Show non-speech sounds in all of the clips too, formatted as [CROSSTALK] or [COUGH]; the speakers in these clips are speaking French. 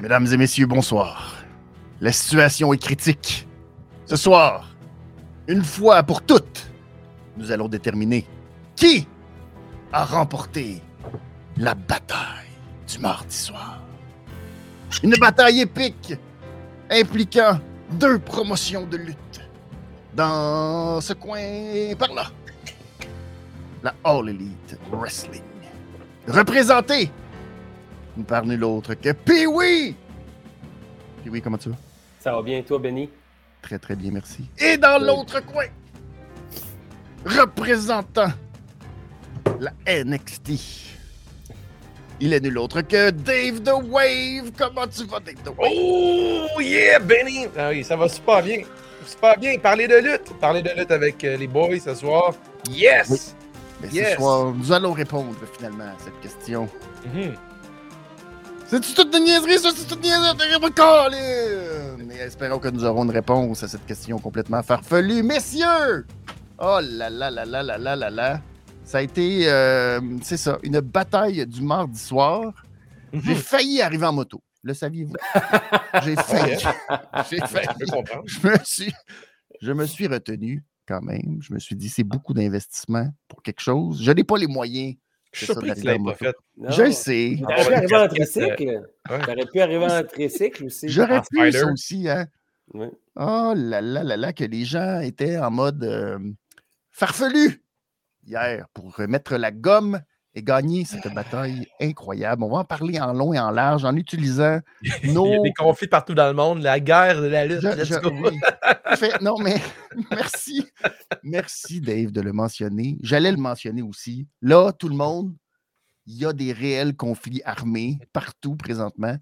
Mesdames et messieurs, bonsoir. La situation est critique. Ce soir, une fois pour toutes, nous allons déterminer qui a remporté la bataille du mardi soir. Une bataille épique impliquant deux promotions de lutte. Dans ce coin par là, la All Elite Wrestling. Représentée par nul autre que Pee-Wee! Pee-Wee, comment tu vas? Ça va bien, toi, Benny? Très, très bien, merci. Et dans l'autre coin, représentant la NXT, il est nul autre que Dave the Wave. Comment tu vas, Dave the Wave? Oh, yeah, Benny! Ah oui, ça va super bien. Super bien. Parler de lutte. Parler de lutte avec euh, les boys ce soir. Yes! Mais Yes. ce soir, nous allons répondre finalement à cette question. Mhm. C'est-tu toute une niaiserie, ça? C'est toute une niaiserie? Mais espérons que nous aurons une réponse à cette question complètement farfelue. Messieurs! Oh là là là là là là là là! Ça a été, euh, c'est ça, une bataille du mardi soir. J'ai Mhm. failli arriver en moto. Le saviez-vous? [LAUGHS] J'ai failli. [LAUGHS] J'ai failli. Je me suis, je me suis retenu quand même. Je me suis dit, c'est beaucoup d'investissement pour quelque chose. Je n'ai pas les moyens. Je suis C'est ça, surpris que tu d'arriver l'aies en pas moto. fait. Non. Je sais. T'aurais pu Ah, arriver en tricycle. T'aurais pu arriver en tricycle aussi. J'aurais pu ça aussi, hein? Oh là là là là, que les gens étaient en mode euh, farfelu hier pour mettre la gomme et gagner cette bataille incroyable. On va en parler en long et en large en utilisant [LAUGHS] Il y a nos. des conflits partout dans le monde. La guerre de la lutte. Je- je- oui. [LAUGHS] Fait- non, mais [LAUGHS] merci. Merci, Dave, de le mentionner. J'allais le mentionner aussi. Là, tout le monde, il y a des réels conflits armés partout présentement.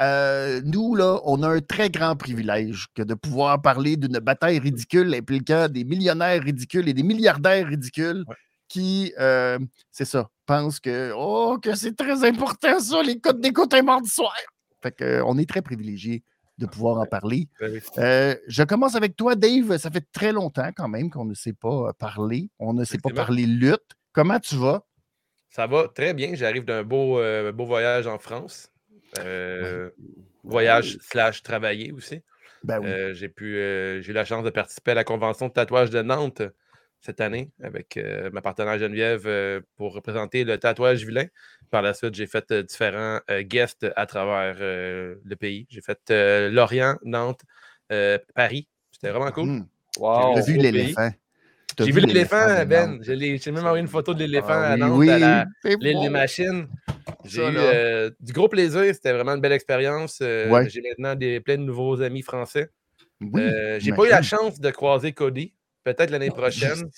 Euh, nous, là, on a un très grand privilège que de pouvoir parler d'une bataille ridicule impliquant des millionnaires ridicules et des milliardaires ridicules Ouais. qui, euh, c'est ça, pensent que, oh, que c'est très important ça, les codes d'écoute un mardi soir. Fait que, euh, on est très privilégiés de pouvoir en parler. Euh, je commence avec toi, Dave. Ça fait très longtemps quand même qu'on ne s'est pas euh, parlé. On ne s'est pas parlé lutte. Comment tu vas? Ça va très bien. J'arrive d'un beau, euh, beau voyage en France. Euh, Voyage slash travailler aussi. Ben oui. J'ai pu j'ai eu la chance de participer à la convention de tatouage de Nantes cette année avec euh, ma partenaire Geneviève euh, pour représenter le tatouage vilain. Par la suite, j'ai fait euh, différents guests à travers le pays. J'ai fait Lorient, Nantes, Paris. C'était vraiment cool. Hum, Wow. T'as vu l'éléphant. J'ai vu l'éléphant, Ben. J'ai même envoyé une photo de l'éléphant Ah à Nantes, oui, à l'île des machines. J'ai eu euh, du gros plaisir. C'était vraiment une belle expérience. Euh, Ouais. J'ai maintenant des, plein de nouveaux amis français. Oui, Euh, J'ai pas eu la chance de croiser Cody. Peut-être l'année prochaine.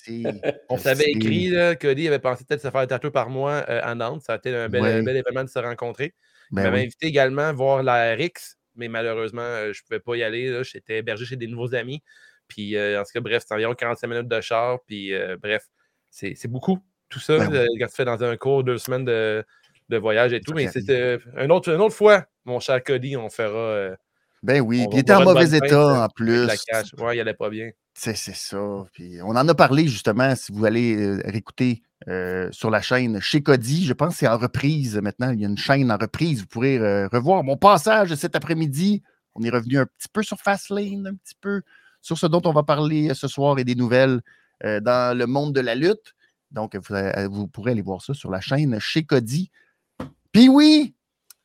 On s'avait écrit, là, Cody avait pensé peut-être se faire tatouer par moi euh, à Nantes. Ça a été un bel, Ouais. un bel événement de se rencontrer. Il Ben m'avait oui. invité également à voir la RX, mais malheureusement, euh, je ne pouvais pas y aller. là. J'étais hébergé chez des nouveaux amis. Puis, euh, en tout cas, bref, c'est environ 45 minutes de char. Puis, bref, c'est c'est beaucoup. Tout ça, Ben oui. quand tu fais dans un cours, deux semaines de, de voyage et tout. Mais c'est euh, un autre, une autre fois, mon cher Cody, on fera. Ben oui, on puis il était en mauvais état en plus. la cache. Ouais, il allait pas bien. C'est c'est ça. Puis on en a parlé justement, si vous allez euh, réécouter euh, sur la chaîne chez Cody. Je pense que c'est en reprise maintenant. Il y a une chaîne en reprise. Vous pourrez euh, revoir mon passage cet après-midi. On est revenu un petit peu sur Fastlane, un petit peu sur ce dont on va parler ce soir et des nouvelles euh, dans le monde de la lutte. Donc, vous, vous pourrez aller voir ça sur la chaîne chez Cody. Puis oui,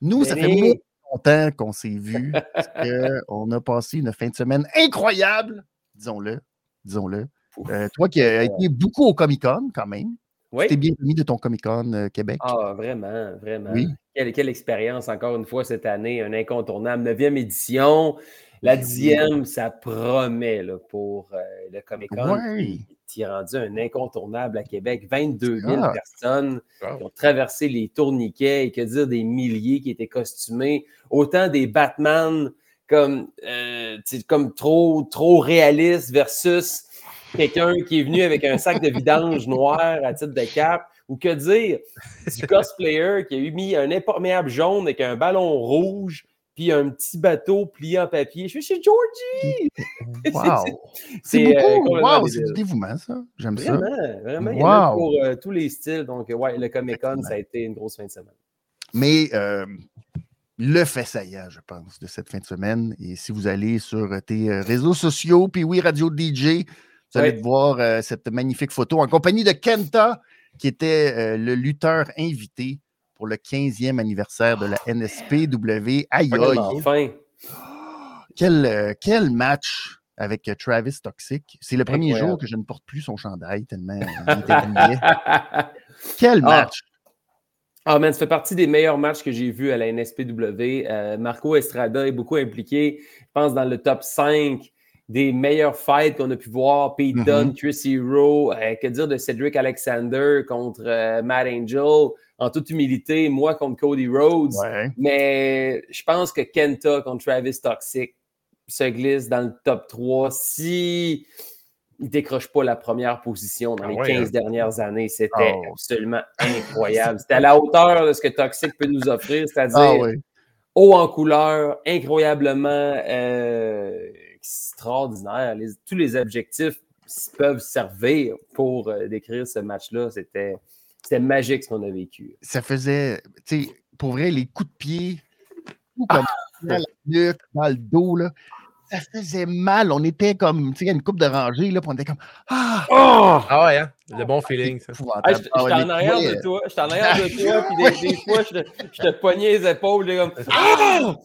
nous, ça fait longtemps qu'on s'est vus. parce que on a passé une fin de semaine incroyable, disons-le. Disons-le. Euh, toi qui as été beaucoup au Comic Con quand même. Oui. Tu t'es bien remis de ton Comic Con euh, Québec. Ah, vraiment, vraiment. Oui. Quelle, quelle expérience, encore une fois, cette année, un incontournable. 9e édition. La Ben oui. dixième, ça promet là, pour euh, le Comic Con. Ouais. Tu es rendu un incontournable à Québec. 22 000 Ah. personnes qui ont traversé les tourniquets et que dire des milliers qui étaient costumés. Autant des Batman comme, euh, comme trop, trop réalistes versus quelqu'un qui est venu avec un sac de vidange noir à titre de cap. Ou que dire du cosplayer qui a eu mis un imperméable jaune avec un ballon rouge puis un petit bateau plié en papier. Je suis chez Georgie! [LAUGHS] Wow. C'est, euh, beaucoup. complètement wow, c'est du dévouement, ça. J'aime ça. Vraiment, vraiment. Il y en a Wow. pour euh, tous les styles. Donc, ouais, le Comic Con, Effectivement. ça a été une grosse fin de semaine. Mais euh, le fait saillant, je pense, de cette fin de semaine. Et si vous allez sur tes euh, réseaux sociaux, puis oui, Radio DJ, vous allez voir euh, cette magnifique photo en compagnie de Kenta, qui était euh, le lutteur invité pour le 15e anniversaire de la NSPW. Aïe, aïe. Enfin. Quel, quel match avec Travis Toxic. C'est le premier jour que je ne porte plus son chandail tellement il était [LAUGHS] Quel ah. match! Ah, man, ça fait partie des meilleurs matchs que j'ai vus à la NSPW. Euh, Marco Estrada est beaucoup impliqué, je pense, dans le top 5 des meilleurs fights qu'on a pu voir. Pete mm-hmm. Dunne, Chris Hero, euh, que dire de Cedric Alexander contre euh, Matt Angel? En toute humilité, moi contre Cody Rhodes. Mais je pense que Kenta contre Travis Toxic se glisse dans le top 3. Si il décroche pas la première position dans ah les 15 hein? dernières années. C'était oh. absolument incroyable. C'était à la hauteur de ce que Toxic peut nous offrir, c'est-à-dire ah haut en couleur, incroyablement euh, extraordinaire. tous les objectifs peuvent servir pour euh, décrire ce match-là. C'était, magique ce qu'on a vécu. Ça faisait, tu sais, pour vrai, les coups de pied, comme dans la nuque, dans le dos, là ça faisait mal. On était comme, tu sais, une coupe de rangée, là, puis on était comme Ah! Oh! Ah ouais, hein? Le bon feeling, ça. Ah, J'étais en arrière de toi, j'étais en arrière de toi, puis des, des, fois, je te, je te pognais les épaules, comme Ah!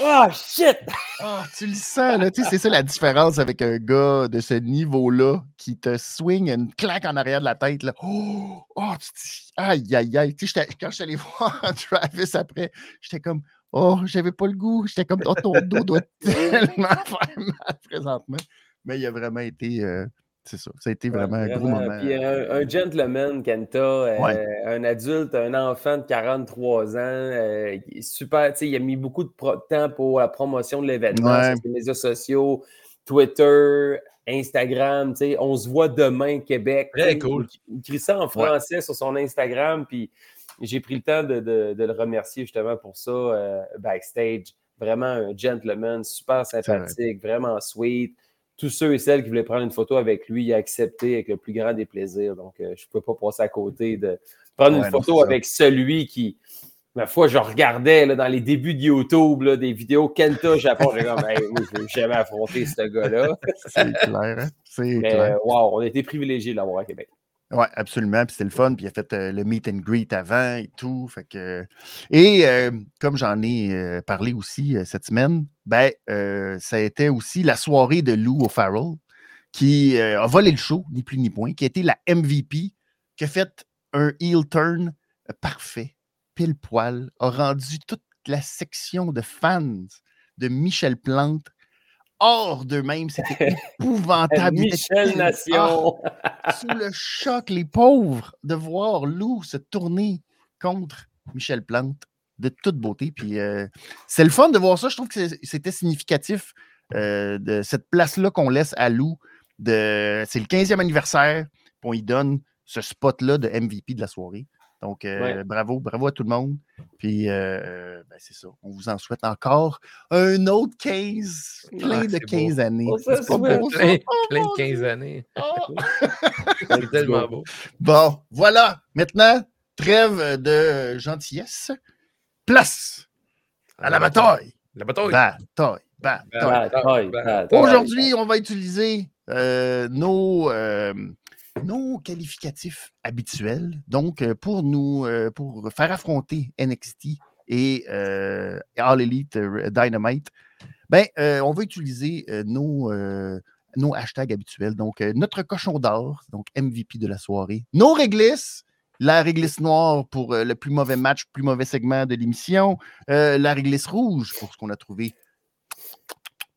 Oh, shit! Ah, tu le sens, là, tu sais, c'est ça la différence avec un gars de ce niveau-là qui te swing une claque en arrière de la tête, là. Oh, oh tu te dis, aïe, aïe, aïe. Tu sais, quand je suis allé [LAUGHS] voir Travis après, j'étais comme Oh, j'avais pas le goût. J'étais comme, oh, ton dos doit [LAUGHS] tellement faire mal présentement. Mais il a vraiment été. Euh, c'est ça. Ça a été vraiment, un gros moment. Puis un, gentleman, Kenta, euh, un adulte, un enfant de 43 ans, euh, super. Il a mis beaucoup de temps pour la promotion de l'événement sur les médias sociaux, Twitter, Instagram. On se voit demain, Québec. Très cool. Il écrit ça en français sur son Instagram. Puis j'ai pris le temps de, le remercier justement pour ça euh, backstage. Vraiment un gentleman, super sympathique, vraiment sweet. Tous ceux et celles qui voulaient prendre une photo avec lui, il a accepté avec le plus grand des plaisirs. Donc, euh, je ne peux pas passer à côté de prendre une photo avec celui qui, ma foi, je regardais là, dans les débuts de YouTube des vidéos Kenta Japon. J'ai comme, je ne vais jamais affronter ce gars-là. [LAUGHS] C'est clair. Hein? C'est clair. Wow, on a été privilégiés de l'avoir à Québec. Oui, absolument. Puis c'était le fun. Puis il a fait euh, le meet and greet avant et tout. Fait que... Et euh, comme j'en ai euh, parlé aussi cette semaine, ben, ça a été aussi la soirée de Lou O'Farrell qui a volé le show, ni plus ni moins, qui a été la MVP, qui a fait un heel turn parfait, pile poil, a rendu toute la section de fans de Michel Plante hors d'eux-mêmes. C'était épouvantable. [LAUGHS] Michel Nation. Ah, sous le choc, les pauvres, de voir Lou se tourner contre Michel Plante de toute beauté. Puis euh, c'est le fun de voir ça. Je trouve que c'était significatif euh, de cette place-là qu'on laisse à Lou. De... C'est le 15e anniversaire. Puis on y donne ce spot-là de MVP de la soirée. Donc, euh, bravo, bravo à tout le monde. Puis, euh, ben, c'est ça. On vous en souhaite encore un autre 15, plein de 15 années. C'est pas beau, plein, plein, de 15 années. Oh! [LAUGHS] [LAUGHS] c'est tellement beau. Bon, voilà. Maintenant, trêve de gentillesse. Place à la bataille. La bataille. Bataille. Bataille. Aujourd'hui, on va utiliser euh, nos nos qualificatifs habituels. Donc, euh, pour nous, euh, pour faire affronter NXT et euh, All Elite Dynamite, ben, on va utiliser nos, hashtags habituels. Donc, notre cochon d'or, donc MVP de la soirée, nos réglisses, la réglisse noire pour le plus mauvais match, plus mauvais segment de l'émission, la réglisse rouge pour ce qu'on a trouvé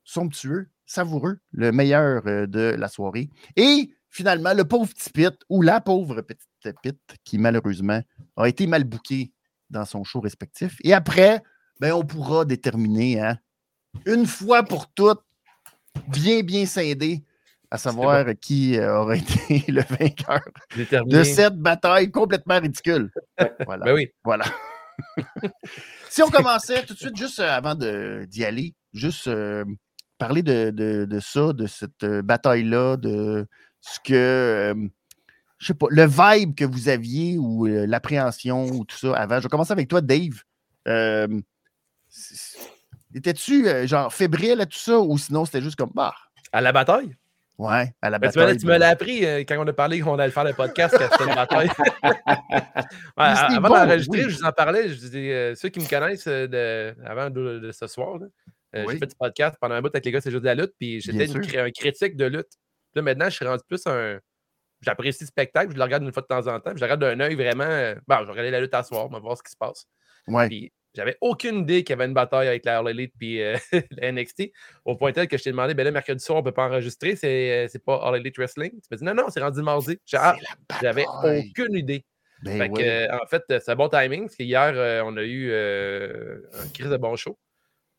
somptueux, savoureux, le meilleur de la soirée. Et finalement, le pauvre petit Pit ou la pauvre petite Pit qui, malheureusement, a été mal bouqué dans son show respectif. Et après, ben, on pourra déterminer, hein, une fois pour toutes, bien, bien scindé, à savoir qui euh, aura été [LAUGHS] le vainqueur de cette bataille complètement ridicule. Voilà. Ben oui. Voilà. [LAUGHS] si on commençait tout de suite, juste euh, avant d'y aller, juste euh, parler de, de, ça, de cette bataille-là, de ce que, je sais pas, le vibe que vous aviez ou l'appréhension ou tout ça avant. Je vais commencer avec toi, Dave. c'est- Étais-tu euh, genre fébrile à tout ça ou sinon c'était juste comme bah? À la bataille? ouais à la Ben, bataille. tu me l'as appris euh, quand on a parlé qu'on allait faire le podcast, que c'était une bataille. [LAUGHS] [LAUGHS] Ouais, avant bon, d'enregistrer, oui. je vous en parlais. Je disais, euh, ceux qui me connaissent euh, de- avant de, de ce soir, euh, Oui. j'ai fait du podcast pendant un bout avec les gars, c'est juste de la lutte, puis j'étais un critique de lutte. Là, maintenant, je suis rendu plus un. J'apprécie le spectacle, je le regarde une fois de temps en temps, puis je le regarde d'un œil vraiment. euh, Bon, je vais regarder la lutte à soir, on va voir ce qui se passe. Ouais. Puis j'avais aucune idée qu'il y avait une bataille avec la All Elite puis euh, [LAUGHS] la NXT. Au point tel que je t'ai demandé, ben là, mercredi soir, on ne peut pas enregistrer, c'est, euh, c'est pas All Elite Wrestling. Tu m'as dit non, non, c'est rendu mardi. Ah, j'avais aucune idée. Ben Fait que, ouais. euh, en fait, c'est un bon timing, parce qu'hier, euh, on a eu un crise de bon show.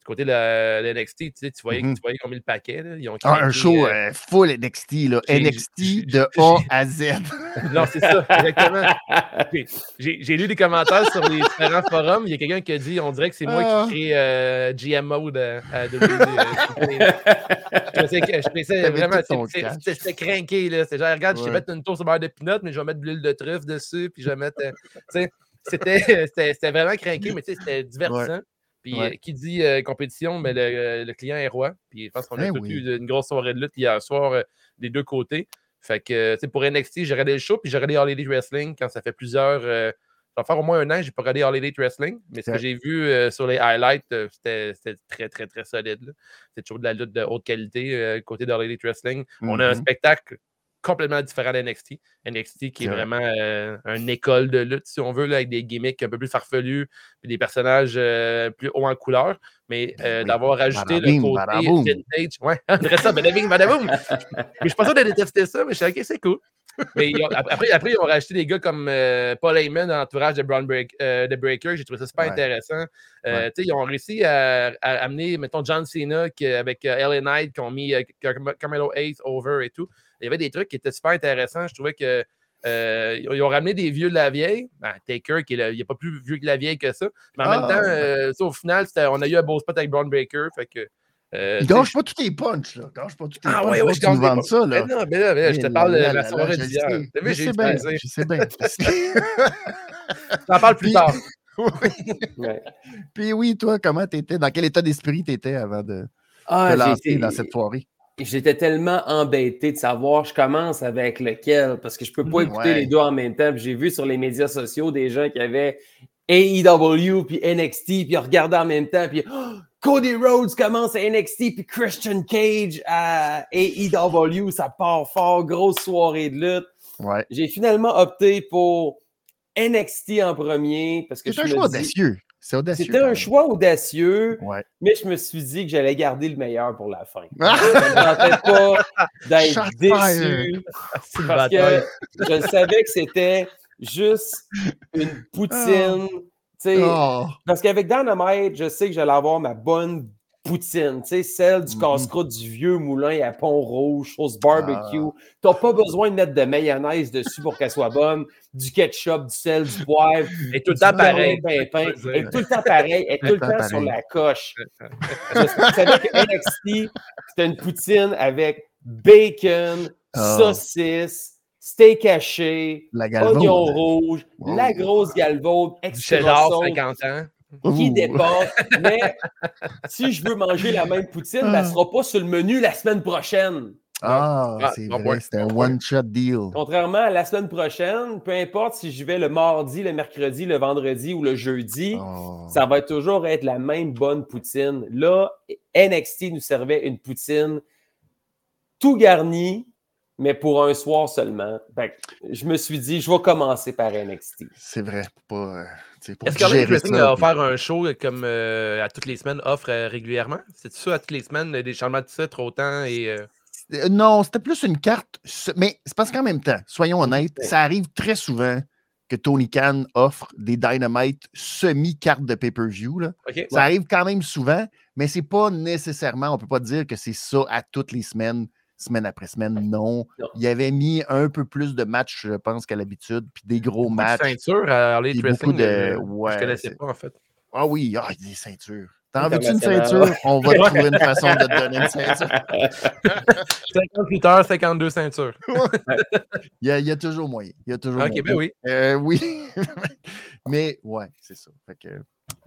Du côté de la, de NXT, tu, sais, tu voyais, tu voyais combien le paquet. Là, ils ont Ah, un show euh, euh, full NXT, là. NXT de A à Z. [LAUGHS] Non, c'est ça, exactement. J'ai lu des commentaires sur les différents forums. Il y a quelqu'un qui a dit on dirait que c'est moi Ah. qui crée euh, GM Mode à, à WWE. euh, je pensais, vraiment, c'était craqué. là. C'est genre, regarde, je vais mettre une toast au beurre de pinot, mais je vais mettre de l'huile de truffe dessus, puis je vais mettre. euh, [LAUGHS] c'était vraiment craqué, mais c'était divertissant. Puis Ouais. euh, qui dit euh, compétition, mais le, le client est roi. Puis je pense qu'on a Eh oui. eu une grosse soirée de lutte hier soir euh, des deux côtés. Fait que, tu sais, pour NXT, j'ai regardé le show, puis j'ai regardé All Elite Wrestling quand ça fait plusieurs. euh, ça va faire au moins un an que j'ai pas regardé All Elite Wrestling, mais ce que j'ai vu sur les highlights, c'était c'était très, très, très solide. là. C'est toujours de la lutte de haute qualité côté d'All Elite Wrestling. On a un Mhm. spectacle complètement différent de NXT. NXT qui est vraiment euh, une école de lutte, si on veut, là, avec des gimmicks un peu plus farfelus, puis des personnages euh, plus hauts en couleur. Mais Ben euh, oui. d'avoir rajouté le côté vintage. Ouais, [LAUGHS] André ça, badabing, badaboum. mais je suis pas sûr de détester ça, mais je suis OK, c'est cool. Mais ils ont- après, après, ils ont rajouté des gars comme Paul Heyman dans l'entourage de Brown Break, de Breaker. J'ai trouvé ça super Ouais. intéressant. Ouais. Ils ont réussi à, à amener, mettons, John Cena qui, avec LA Knight, qui ont mis Car- Carmelo Hayes over et tout. Il y avait des trucs qui étaient super intéressants. Je trouvais que. euh, ils ont ramené des vieux de la vieille. Ben, Taker, qui est il n'est pas plus vieux que la vieille que ça. Mais en Ah. même temps, euh, ça, au final, on a eu un beau spot avec Brown Breaker. Fait que, euh, Il tu gâche pas tous tes punchs, là. Gâche pas tous tes Ah punchs. ouais, Faut ouais, que je tu gâche ça, là. Mais non, mais là, mais là, je te parle de la soirée d'hier. vu, Je j'ai. Je sais bien. [LAUGHS] T'en parles plus Puis- tard. [LAUGHS] Ouais. Puis oui, toi, comment t'étais? Dans quel état d'esprit t'étais avant de Ah, te j'ai lancer dans cette soirée? J'étais tellement embêté de savoir je commence avec lequel parce que je peux pas Mhm, écouter ouais. les deux en même temps. J'ai vu sur les médias sociaux des gens qui avaient AEW puis NXT puis regardaient en même temps puis Oh, Cody Rhodes commence à NXT puis Christian Cage à AEW, ça part fort, grosse soirée de lutte. Ouais. J'ai finalement opté pour NXT en premier parce que C'est un choix dis- audacieux. C'est audacieux. C'était un choix audacieux, Ouais. mais je me suis dit que j'allais garder le meilleur pour la fin. [LAUGHS] Ah! Me tentait pas d'être déçu une parce que je savais que c'était juste une poutine. tu sais, Oh, Parce qu'avec Dynamite, je sais que j'allais avoir ma bonne poutine, tu sais, celle du Mhm. casse-croûte du vieux moulin à Pont-Rouge, sauce barbecue. Ah. T'as pas besoin de mettre de mayonnaise dessus pour qu'elle soit bonne, du ketchup, du sel, du poivre, Et tout le temps pareil. est tout le temps pareil, est tout le temps sur la coche. Je savais que NXT, c'était une poutine avec bacon, Ah. saucisse, steak haché, oignon rouge, Wow. la grosse galvaude, Du extra cheddar, sauce, 50 ans. Qui dépasse. [LAUGHS] Mais si je veux manger la même poutine, ben, elle ne sera pas sur le menu la semaine prochaine. Ah, Ah, c'est bon vrai, un one-shot deal. Contrairement à la semaine prochaine, peu importe si je vais le mardi, le mercredi, le vendredi ou le jeudi, Oh. ça va toujours être la même bonne poutine. Là, NXT nous servait une poutine tout garnie, mais pour un soir seulement. Que je me suis dit, je vais commencer par NXT. C'est vrai, pas, euh, pour Est-ce que Wrestling a offert un show comme euh, à toutes les semaines, offre euh, régulièrement? C'est ça à toutes les semaines, euh, des changements de titre autant et. euh, Euh, Non, c'était plus une carte. Mais c'est parce qu'en même temps, soyons honnêtes, ça arrive très souvent que Tony Khan offre des Dynamite semi-cartes de pay-per-view. Ça arrive quand même souvent, mais c'est pas nécessairement, on peut pas dire que c'est ça à toutes les semaines, semaine après semaine. Non. Il avait mis un peu plus de matchs, je pense, qu'à l'habitude, puis des gros Beaucoup de matchs. ceintures à Wrestling. de- euh, ouais, je connaissais c'est- pas, en fait. Ah oui, ah, des ceintures. T'en veux-tu une ceinture? On va trouver une façon de te donner une ceinture. [LAUGHS] 58 heures, 52 ceintures. [LAUGHS] Il y a, il y a toujours moyen. Il y a toujours OK, moyen. ben oui. Euh, oui. [LAUGHS] Mais ouais, c'est ça. Fait que,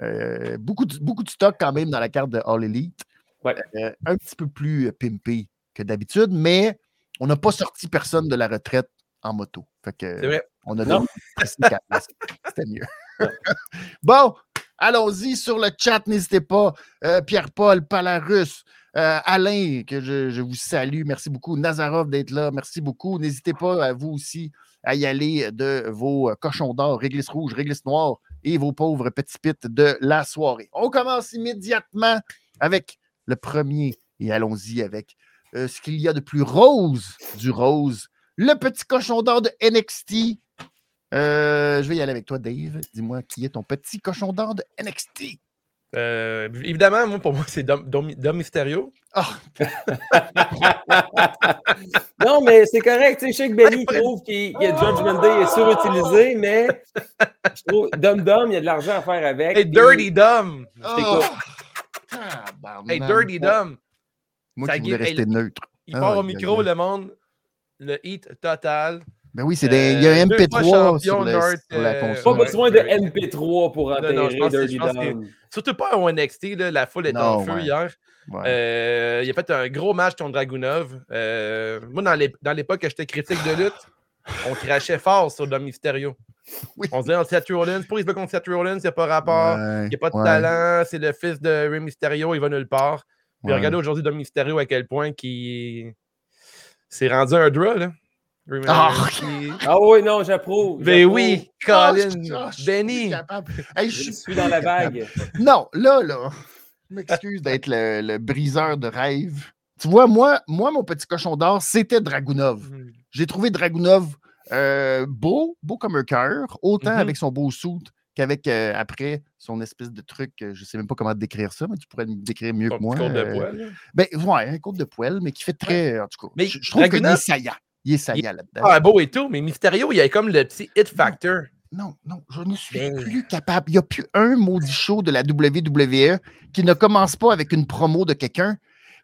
Euh, beaucoup, de, beaucoup de stock quand même dans la carte de All Elite. Ouais. Euh, un petit peu plus pimpé que d'habitude, mais on n'a pas sorti personne de la retraite en moto. Fait que, C'est vrai. On a places. [LAUGHS] C'était mieux. [LAUGHS] bon, allons-y sur le chat. N'hésitez pas. Euh, Pierre-Paul, Palarus, euh, Alain, que je, je vous salue. Merci beaucoup. Nazarov d'être là. Merci beaucoup. N'hésitez pas à vous aussi à y aller de vos euh, cochons d'or, réglisse rouge, réglisse noire et vos pauvres petits pits de la soirée. On commence immédiatement avec le premier et allons-y avec euh, ce qu'il y a de plus rose du rose. Le petit cochon d'or de NXT. Euh, je vais y aller avec toi, Dave. Dis-moi qui est ton petit cochon d'or de NXT. Euh, évidemment, moi, pour moi, c'est Dom, Dom- Dom Mysterio. Ah, [LAUGHS] Non, mais c'est correct. Tu sais, je sais que Benny trouve qu'il que Judgment Day est surutilisé, mais je trouve Dum Dum, il y a de l'argent à faire avec. Hey, puis- Dirty Dom! oh. Tabarnak. Hey, Dirty Dom! Moi Ça qui voulais rester neutre. Il Ah, part au micro, le monde, le hit total. Ben oui, c'est des, il y a Euh, un deux fois MP3 champion sur, le- North, sur la euh, console. Pas besoin de MP3 pour non, enterrer je pense Dirty Dom. Surtout pas au NXT, là, la foule est en Non, feu ouais. hier. Ouais. Euh, il a fait un gros match contre Dragunov. Euh, moi, dans l'ép- dans l'époque que j'étais critique de lutte, on crachait fort sur Dom Mysterio. Oui. On se disait, Seth Rollins, pour il se bat contre Seth Rollins, il n'y a pas rapport. Ouais, Il n'y a pas de ouais, talent, c'est le fils de Rey Mysterio, il va nulle part. Puis ouais. regardez aujourd'hui Dom Mysterio à quel point qui s'est rendu un draw, là. Ah, qui- Ah oui, non, j'approuve. Ben oui, Ah, Colin, je- je suis Benny. Hey, je Je suis dans la vague. Non, là, là, je m'excuse d'être le, le briseur de rêve. Tu vois, moi, moi mon petit cochon d'or, c'était Dragunov. J'ai trouvé Dragunov euh, beau, beau comme un cœur, autant Mhm. avec son beau suit qu'avec, euh, après, son espèce de truc, euh, je ne sais même pas comment décrire ça, mais tu pourrais me décrire mieux que moi. petit compte de là? Ben, ouais, un côte de poêle, mais qui fait très, en tout cas, Mais je, je trouve qu'il est saillant. Il est saillant là-dedans. Ah, beau et tout, mais Mysterio, il y a comme le petit hit factor. Non, non, je ne suis Ben. plus capable. Il n'y a plus un maudit show de la WWE qui ne commence pas avec une promo de quelqu'un.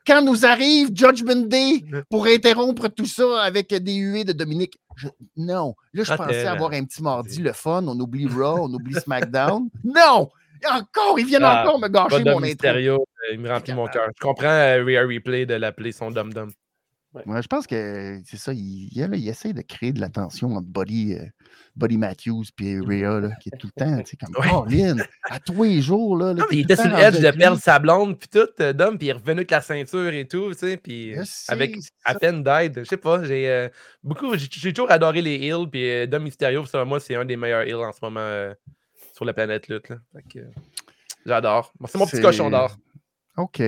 Quand nous arrive Judgment Day pour interrompre tout ça avec des huées de Dominique, je- non. Là, je Ah, pensais avoir un petit mardi, le fun. On oublie Raw, on oublie SmackDown. [LAUGHS] Non! Encore, ils viennent Ah, encore me gâcher mon intro. Euh, il me remplit mon cœur. Je comprends euh, Rhea Replay de l'appeler son Dom. Ouais, je pense que c'est ça. Il, il, là, il essaie de créer de la tension entre Buddy, euh, Buddy Matthews et Rhea, là, qui est tout le temps, tu sais, comme Ouais. Colin, à tous les jours. Là, là, Non, mais il était sur l'edge de perdre sa blonde, puis tout, euh, Dom, puis il est revenu avec la ceinture et tout, tu sais, puis avec à peine d'aide. Je sais pas, j'ai euh, beaucoup, j'ai toujours adoré les heals, puis euh, Dom Mysterio, selon moi, c'est un des meilleurs heals en ce moment euh, sur la planète lutte. là. J'adore. Bon, c'est mon petit cochon d'or. OK.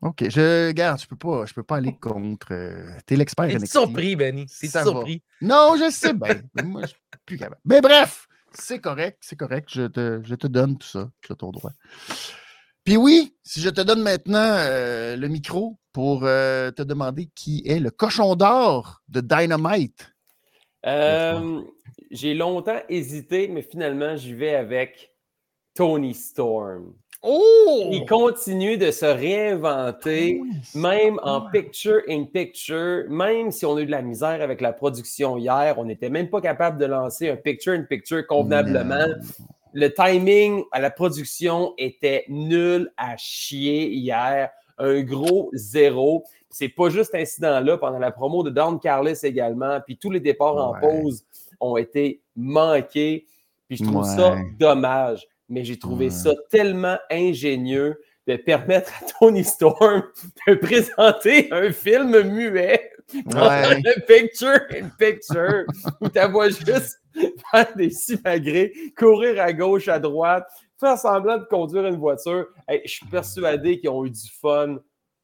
OK. Je regarde, je peux pas, je peux pas aller contre. euh, T'es l'expert T'es surpris, Benny. T'es Ça va. surpris. Non, je sais bien. Moi, je Mais bref, c'est correct, c'est correct. Je te, je te donne tout ça. Tu as ton droit. Puis oui, si je te donne maintenant euh, le micro pour euh, te demander qui est le cochon d'or de Dynamite. Euh, J'ai longtemps hésité, mais finalement, j'y vais avec Tony Storm. Oh! Il continue de se réinventer, Oui, même en picture in picture, même si on a eu de la misère avec la production hier, on n'était même pas capable de lancer un picture in picture convenablement. Non. Le timing à la production était nul à chier hier. Un gros zéro. C'est pas juste cet incident-là. Pendant la promo de Don Carlos également, puis tous les départs en pause ont été manqués. Puis je trouve Ouais. ça dommage. Mais j'ai trouvé Ouais. ça tellement ingénieux de permettre à Tony Storm de [LAUGHS] présenter un film muet dans Ouais. le [LAUGHS] picture in picture où tu vois juste [LAUGHS] faire des simagrées, courir à gauche, à droite, faire semblant de conduire une voiture. Hey, je suis persuadé qu'ils ont eu du fun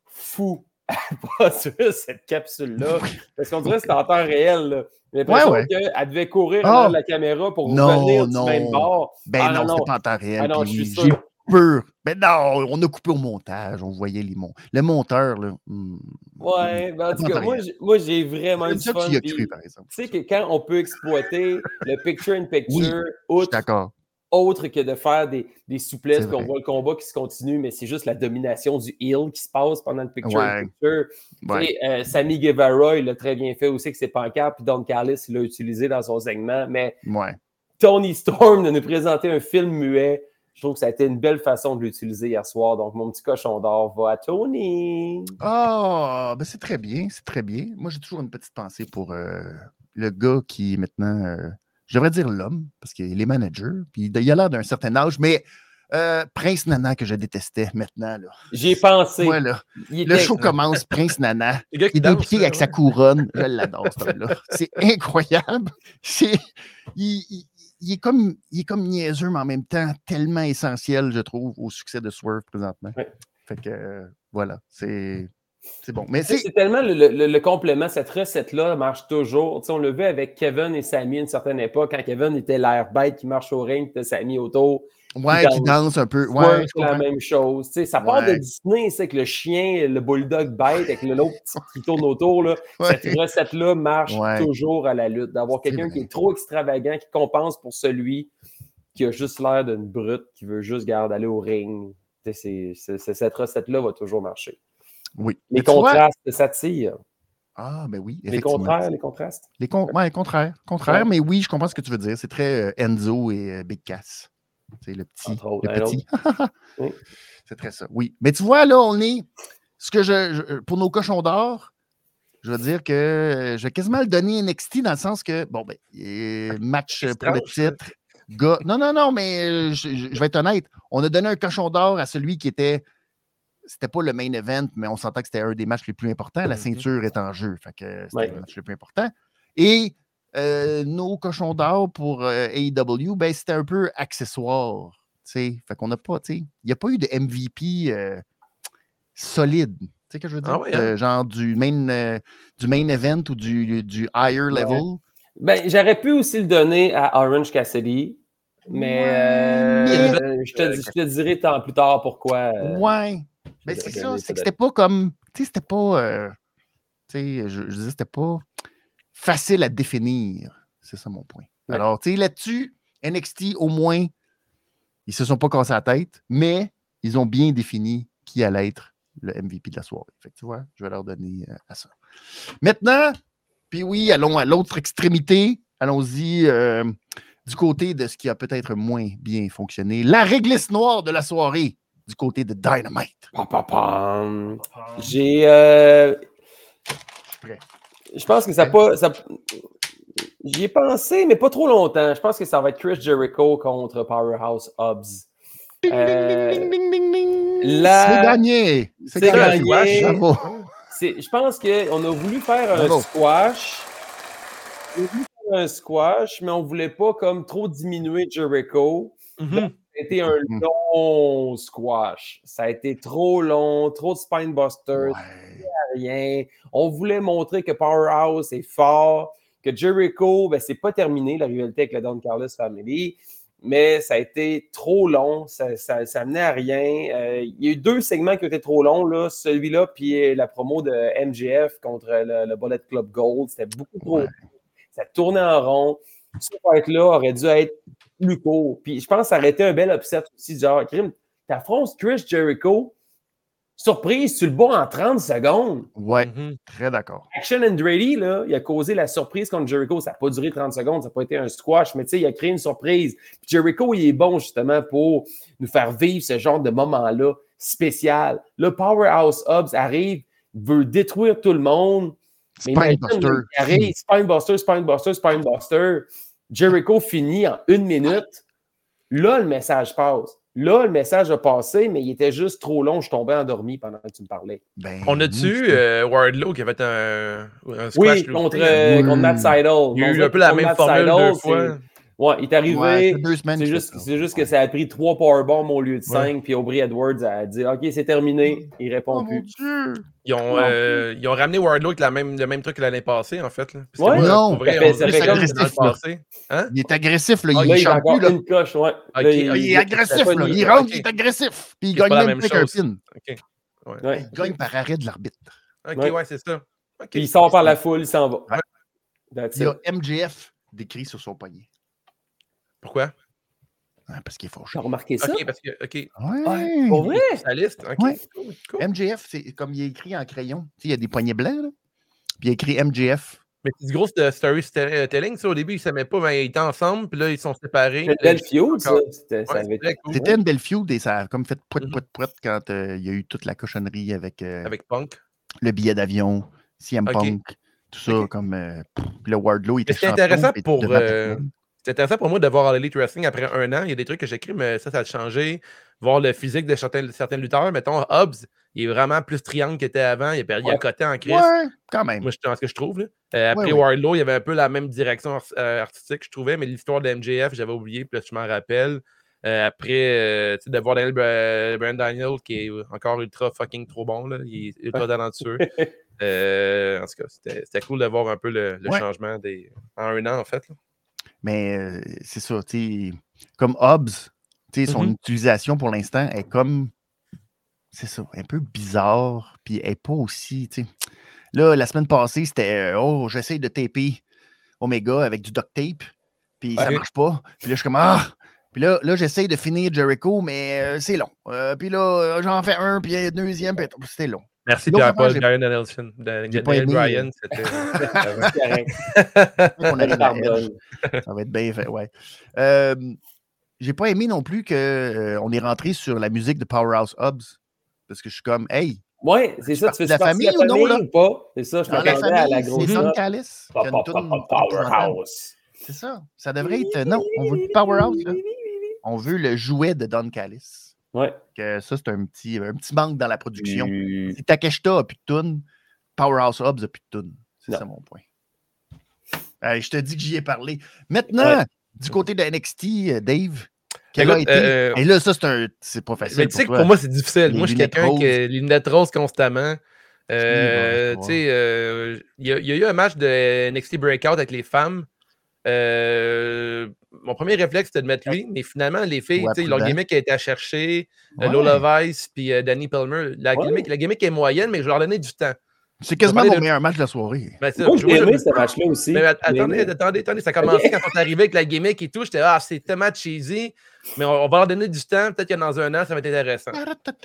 fou [LAUGHS] produire cette capsule-là. Parce qu'on dirait que c'était en temps réel. là. J'ai l'impression Ouais, qu'elle devait courir Ah. en arrière de la caméra pour Non, revenir du non. même bord. Ben Ah, non, non, c'était non. pas en temps réel. Ah non, je suis J'ai sûr. peur. Ben non, on a coupé au montage. On voyait les monts. Le monteur, là. hmm, Ouais, ben en tout Pas cas, moi, j'ai- moi, j'ai vraiment C'est du fun. tu y as puis cru, par exemple. Tu sais que quand on peut exploiter le picture in picture, suis outre, d'accord. Autre que de faire des, des souplesses, puis on voit le combat qui se continue, mais c'est juste la domination du heel qui se passe pendant le picture Ouais. picture. Ouais. euh, Sammy Guevara, il l'a très bien fait aussi, que c'est pancartes, puis Don Carlos, il l'a utilisé dans son segment, mais Ouais. Tony Storm de nous présenter un film muet, je trouve que ça a été une belle façon de l'utiliser hier soir. Donc, mon petit cochon d'or va à Tony. Ah, ben c'est très bien, c'est très bien. Moi, j'ai toujours une petite pensée pour euh, le gars qui maintenant, euh, je devrais dire l'homme, parce qu'il est manager, puis il a l'air d'un certain âge, mais euh, Prince Nana que je détestais maintenant. J'y ai pensé. Ouais, là. Il Le show commence, Prince Nana. [LAUGHS] Les gars qui Il est pieds avec sa couronne. Je l'adore, [LAUGHS] C'est incroyable. Il, il- il est comme, il est comme niaiseux, mais en même temps tellement essentiel, je trouve, au succès de Swerve présentement. Ouais. Fait que, euh, voilà, c'est, c'est bon. Mais c'est, tellement le, le- le complément, cette recette-là marche toujours. On l'a vu avec Kevin et Sammy à une certaine époque, quand Kevin était l'air bête qui marche au ring, puis t'as Sammy autour. ouais, qui danse un peu. Ouais, c'est la même chose. Ça part de. Disney, c'est que le chien, le bulldog bête avec le [LAUGHS] l'autre petit qui tourne autour. Là, Ouais. Cette recette-là marche Ouais. toujours à la lutte. D'avoir quelqu'un qui est trop extravagant, qui compense pour celui qui a juste l'air d'une brute, qui veut juste garder aller au ring. Cette recette-là va toujours marcher. Oui. Les tu vois- contrastes, ça tire. Ah, ben oui. Les contraires, les contrastes? Les con... ouais, contraire. Contraire, Ouais. mais oui, je comprends ce que tu veux dire. C'est très euh, Enzo et euh, Big Cass. C'est le petit. Autres, le petit. [LAUGHS] Oui. C'est très ça. Oui. Mais tu vois, là, on est. Ce que je, je- Pour nos cochons d'or, je veux dire que euh, je vais quasiment le donner NXT dans le sens que, bon, ben, euh, match pour le titre. Gars. Non, non, non, mais je, je- je vais être honnête. On a donné un cochon d'or à celui qui était. C'était pas le main event, mais on sentait que c'était un des matchs les plus importants. La Mhm. ceinture est en jeu. Fait que c'était Ouais. le match le plus important. Et euh, nos cochons d'or pour euh, AEW, ben, c'était un peu accessoire. Fait qu'on n'a pas, tu sais, il n'y a pas eu de MVP euh, solide. Tu sais que je veux dire? Ah ouais, hein? Genre du main, du main event ou du, du higher Ouais. level? Ben, j'aurais pu aussi le donner à Orange Cassidy, mais Ouais. je, te, je te dirai tant plus tard pourquoi. ouais. Je c'est ça, c'est que c'était pas comme. Tu sais, c'était pas. euh, tu sais, je, je disais, c'était pas facile à définir. C'est ça mon point. Ouais. Alors, tu sais, là-dessus, NXT, au moins, ils se sont pas cassés la tête, mais ils ont bien défini qui allait être le MVP de la soirée. Fait que tu vois, je vais leur donner euh, à ça. Maintenant, puis oui, allons à l'autre extrémité. Allons-y euh, du côté de ce qui a peut-être moins bien fonctionné. La réglisse noire de la soirée du côté de Dynamite. J'ai. euh, prêt. je pense que ça pas. Ça, J'y ai pensé, mais pas trop longtemps. Je pense que ça va être Chris Jericho contre Powerhouse Hobbs. Euh, ding, ding, ding, ding. la- C'est gagné. C'est C'est gagné. gagné. Bravo. C'est- Je pense qu'on a voulu faire un Bravo. squash. On a voulu faire un squash, mais on voulait pas comme trop diminuer Jericho. Mhm. A été un Mhm. long squash. Ça a été trop long, trop de spinebusters, Ouais. rien. On voulait montrer que Powerhouse est fort, que Jericho, ben, c'est pas terminé la rivalité avec la Don Carlos Family, mais ça a été trop long, ça, ça, ça menait à rien. Euh, il y a eu deux segments qui ont été trop longs, là, celui-là, puis euh, la promo de MGF contre le, le Bullet Club Gold. C'était beaucoup trop Ouais. long. Ça tournait en rond. Ce fight-là aurait dû être plus court. Puis je pense que ça aurait été un bel upset aussi. Genre, Krim, t'affrontes Chris Jericho, surprise, tu le bats en 30 secondes. Ouais, Mhm. très d'accord. Action Andretti, là, il a causé la surprise contre Jericho. Ça n'a pas duré 30 secondes, ça n'a pas été un squash, mais tu sais, il a créé une surprise. Puis Jericho, il est bon justement pour nous faire vivre ce genre de moment-là spécial. Le Powerhouse Hobbs arrive, veut détruire tout le monde. Spinebuster. là, il arrive, Spinebuster, Spinebuster, Spinebuster. Jericho finit en une minute. Là, le message passe. Là, le message a passé, mais il était juste trop long. Je tombais endormi pendant que tu me parlais. Ben, On a-tu euh, Wardlow qui avait un, un squash Oui, contre, euh, contre Matt Seidel. Il y a eu un peu la même formule Seidel, deux fois. Ouais, il est arrivé. Ouais, c'est juste, que ça a pris trois powerbombs au lieu de cinq. Puis Aubrey Edwards a dit OK, c'est terminé. Il répond Oh mon plus. Dieu! Ils ont, euh, ils ont ramené Wardlow avec la même, le même truc que l'année passée, en fait. Là. Ouais. moi, Non, vrai, ça fait- comme- passé. Hein? Il est agressif, là. Ah, il là, il a plus, là. une coche. Ouais. Là, ok. Il est il- agressif, là. Il rentre, il est agressif. Puis il gagne même plus qu'un pin. Il gagne par arrêt de l'arbitre. OK, Ouais. c'est ça. Puis il sort par la foule, il s'en va. Il a MGF décrit sur son poignet. Pourquoi? Ah, parce qu'il est fauché. T'as remarqué ça? OK, parce que. OK. Ouais. Pour vrai? Sa liste. OK. Ouais. Cool, cool. MGF, c'est comme il est écrit en crayon. Tu sais, il y a des poignets blancs, là. Puis il a écrit MGF. Mais c'est du gros st- storytelling, ça. Au début, ils ne s'aimaient pas, mais ils étaient ensemble, puis là, ils sont séparés. C'était une belle feud, ça. C'était- une belle feud et ça a comme fait pouet, Mhm. pouet, pouet quand euh, il y a eu toute la cochonnerie avec, euh, Avec Punk. le billet d'avion, CM. Punk, tout ça, comme euh, pff, le Wardlow, il était c'est intéressant pour, C'est intéressant pour moi de voir l'Elite Wrestling après un an. Il y a des trucs que j'écris, mais ça, ça a changé. Voir le physique de certains, certains lutteurs. Mettons, Hobbs, il est vraiment plus triangle qu'il était avant. Il a perdu Ouais. à côté en crise. Ouais, quand même. Moi, je dans ce que je trouve. là. Euh, après Ouais, il y avait un peu la même direction art- euh, artistique, je trouvais, mais l'histoire de MJF, j'avais oublié, puis là, je m'en rappelle. Euh, après, euh, tu sais, de voir Daniel Bra- Bryan Daniel, qui est encore ultra fucking trop bon, là. il est ultra talentueux. [LAUGHS] En tout cas, c'était c'était cool de voir un peu le, changement des... en un an, en fait. là. Mais euh, c'est ça, tu sais, comme Hobbs, tu sais, son utilisation pour l'instant est comme, c'est ça, un peu bizarre, puis elle est pas aussi, tu sais. Là, la semaine passée, c'était, euh, oh, j'essaye de taper Omega avec du duct tape, puis ça marche pas. Puis là, je suis comme, ah! Puis là, là j'essaye de finir Jericho, mais euh, c'est long. Puis là, j'en fais un, puis un deuxième, puis c'était long. Merci Pierre-Paul, Brian Danielson. Da- j'ai pas Daniel aimé, Bryan, c'était. [LAUGHS] C'est [LAUGHS] correct. On arrive à. Ça va être bien fait, ouais. Euh, j'ai pas aimé non plus qu'on est rentré sur la musique de Powerhouse Hobbs. Parce que je suis comme, hey, Ouais, c'est ça. Tu fais la famille ou non, là? ou pas? C'est ça, je la m'attendais à la grosse c'est Don note. Callis. qui a une Pa- pa- toune pa- de 30 ans. Powerhouse. C'est ça. Ça devrait être. Non, on veut plus Powerhouse. Là. On veut le jouet de Don Callis. Ouais. Que ça, c'est un petit, un petit manque dans la production. Mm. Si Takeshita a plus de tunes, Powerhouse Hobbs a plus de tunes. C'est ça mon point. Je te dis que j'y ai parlé. Maintenant, du côté de NXT, euh, Dave, quel a été? euh, Et là, ça, c'est un. C'est pas facile. Mais tu sais que pour moi, c'est difficile. Les moi, je suis quelqu'un qui a les lunettes roses constamment. Euh, tu sais, euh, il y, a- il y a eu un match de NXT Breakout avec les femmes. Euh, mon premier réflexe, c'était de mettre lui, mais finalement, les filles, Ouais, leur gimmick a été à chercher. Euh, Ouais. Lola Vice puis euh, Danny Palmer. La, Ouais. gimmick, la gimmick est moyenne, mais je leur donnais du temps. C'est quasiment mon de- meilleur match de la soirée. Ben, Moi, je- aimé ce match-là aussi. mais attendez, aimé. attendez, attendez, ça a commencé Ok. quand on est arrivé avec la gimmick et tout. J'étais, ah, c'est tellement cheesy, mais on, on va leur donner du temps. Peut-être que dans un an, ça va être intéressant.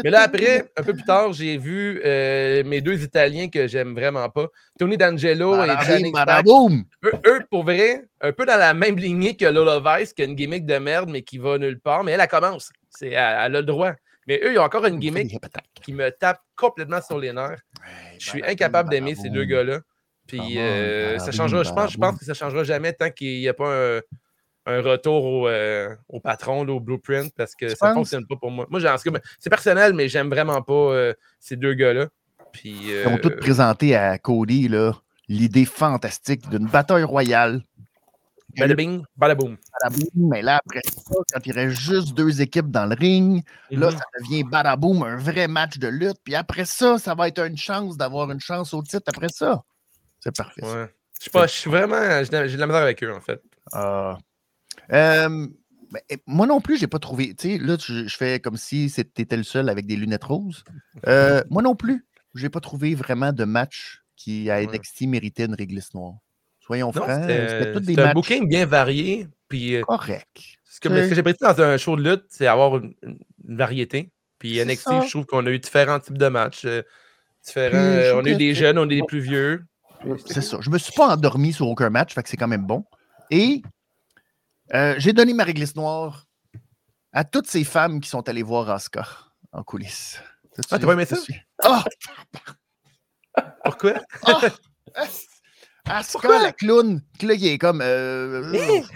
Mais là, après, un peu plus tard, j'ai vu euh, mes deux Italiens que j'aime vraiment pas, Tony D'Angelo et badaboum. Eux, eux, pour vrai, un peu dans la même lignée que Lola Vice, qui a une gimmick de merde, mais qui va nulle part. Mais elle, elle commence. C'est, elle, elle a le droit. Mais eux, ils ont encore une gimmick qui me tape complètement sur les nerfs. Je suis incapable d'aimer ces deux gars-là. Puis euh, ça badaboum, changera, je pense, je pense badaboum. que ça changera jamais tant qu'il n'y a pas un, un retour au, euh, au patron, là, au blueprint, parce que Tu ça ne fonctionne pas pour moi. Moi, c'est personnel, mais j'aime vraiment pas euh, ces deux gars-là. Puis, Ils ont tous présenté à Cody l'idée fantastique d'une bataille royale. Bada bing, bada boom. Mais là, après ça, quand il reste juste deux équipes dans le ring, là, Mhm. ça devient badaboum, un vrai match de lutte. Puis après ça, ça va être une chance d'avoir une chance au titre après ça. C'est parfait. Ouais. Je suis pas- je suis vraiment. J'ai de la misère avec eux, en fait. Ah. Euh, ben, moi non plus, j'ai pas trouvé. Tu sais, là, je, fais comme si c'était le seul avec des lunettes roses. Euh, moi non plus, j'ai pas trouvé vraiment de match qui à Ouais. NXT méritait une réglisse noire. Soyons Non, francs, c'était des c'était un matchs booking bien varié. Puis, euh, corrects. ce que, j'ai pris dans un show de lutte, c'est avoir une, une variété. Puis NXT, ça. je trouve qu'on a eu différents types de matchs. euh, différents, euh, on a eu des jeunes, on a eu des plus vieux. C'est ça. Je me suis pas endormi sur aucun match, fait que c'est quand même bon. Et euh, j'ai donné ma réglisse noire à toutes ces femmes qui sont allées voir Asuka en coulisses. Ah, t'as pas aimé ça? Ah! Pourquoi? Ah! Asuka, Pourquoi? la clown, que là, il est comme. euh, Eh! [LAUGHS]